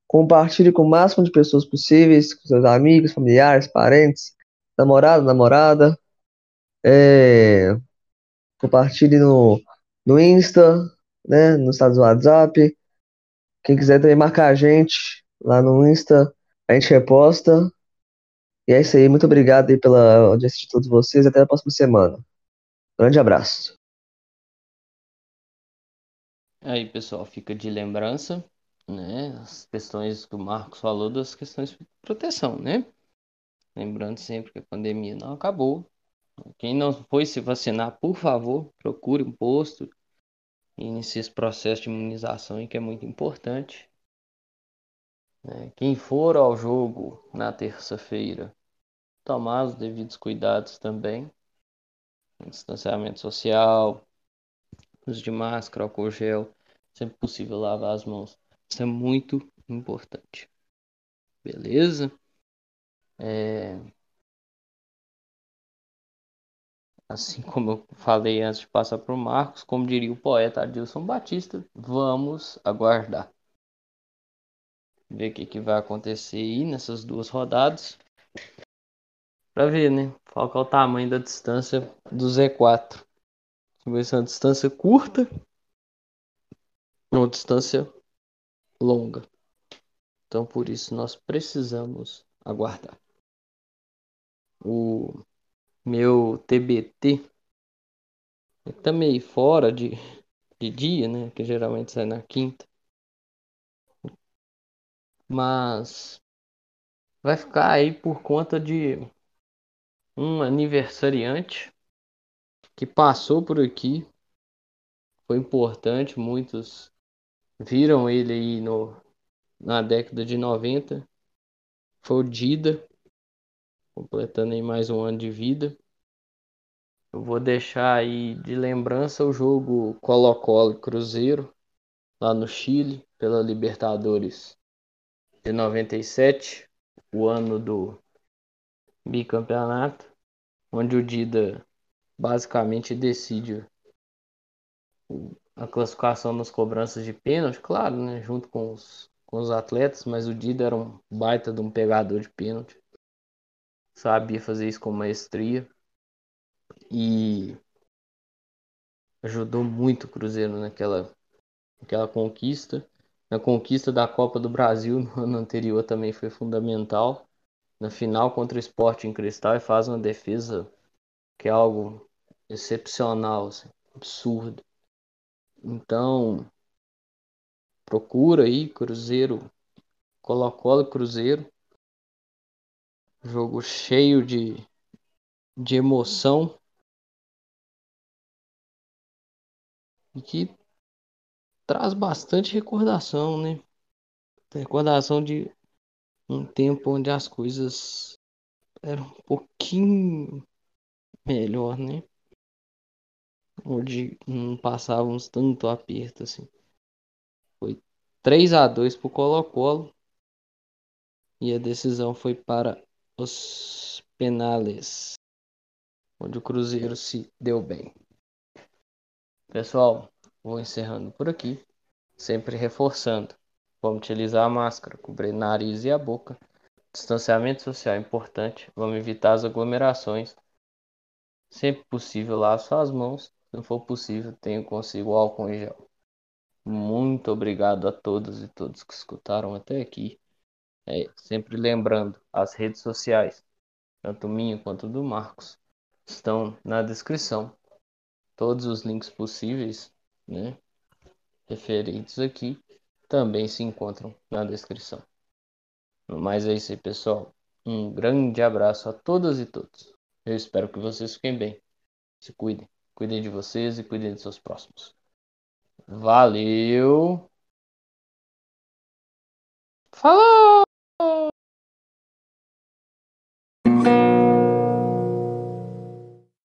Compartilhe com o máximo de pessoas possíveis, com seus amigos, familiares, parentes, namorado, namorada. É... Compartilhe no, no Insta, né, no estado do WhatsApp. Quem quiser também marcar a gente lá no Insta, a gente reposta. E é isso aí, muito obrigado aí pela audiência de todos vocês. Até a próxima semana. Grande abraço. Aí, pessoal, fica de lembrança, né? As questões que o Marcos falou das questões de proteção, né? Lembrando sempre que a pandemia não acabou. Quem não foi se vacinar, por favor, procure um posto e inicie esse processo de imunização que é muito importante. Né? Quem for ao jogo na terça-feira, tomar os devidos cuidados também. Distanciamento social, uso de máscara, álcool gel, sempre possível lavar as mãos. Isso é muito importante. Beleza? É... Assim como eu falei antes de passar para o Marcos, como diria o poeta Adilson Batista, vamos aguardar ver o que, que vai acontecer aí nessas duas rodadas. Pra ver, né? Qual é o tamanho da distância do Z4. Vai ser uma distância curta, uma distância longa. Então, por isso, nós precisamos aguardar. O meu TBT meio fora de, de dia, né? Que geralmente sai na quinta. Mas vai ficar aí por conta de um aniversariante que passou por aqui. Foi importante, muitos viram ele aí no, na década de 90. Foi o Dida, completando aí mais um ano de vida. Eu vou deixar aí de lembrança o jogo Colo-Colo Cruzeiro, lá no Chile, pela Libertadores de 97, o ano do bicampeonato, onde o Dida basicamente decide a classificação nas cobranças de pênalti, claro, né, junto com os, com os atletas, mas o Dida era um baita de um pegador de pênalti, sabia fazer isso com maestria e ajudou muito o Cruzeiro naquela, naquela conquista. Na conquista da Copa do Brasil no ano anterior também foi fundamental. Na final contra o Sport em Cristal e faz uma defesa que é algo excepcional, assim, absurdo. Então, procura aí Cruzeiro, Colo-Colo Cruzeiro. Jogo cheio de, de emoção. E que traz bastante recordação, né? Recordação de um tempo onde as coisas eram um pouquinho melhor, né? Onde não passávamos tanto aperto assim. Foi 3 a 2 pro Colo-Colo. E a decisão foi para os penales. Onde o Cruzeiro se deu bem. Pessoal, vou encerrando por aqui. Sempre reforçando. Vamos utilizar a máscara, cobrir nariz e a boca. Distanciamento social é importante. Vamos evitar as aglomerações. Sempre possível, lave suas mãos. Se não for possível, tenha consigo álcool em gel. Muito obrigado a todos e todos que escutaram até aqui. É, sempre lembrando, as redes sociais, tanto minha quanto do Marcos, estão na descrição. Todos os links possíveis, né, referentes aqui, também se encontram na descrição. Mas é isso aí, pessoal. Um grande abraço a todas e todos. Eu espero que vocês fiquem bem. Se cuidem. Cuidem de vocês e cuidem de seus próximos. Valeu! Falou!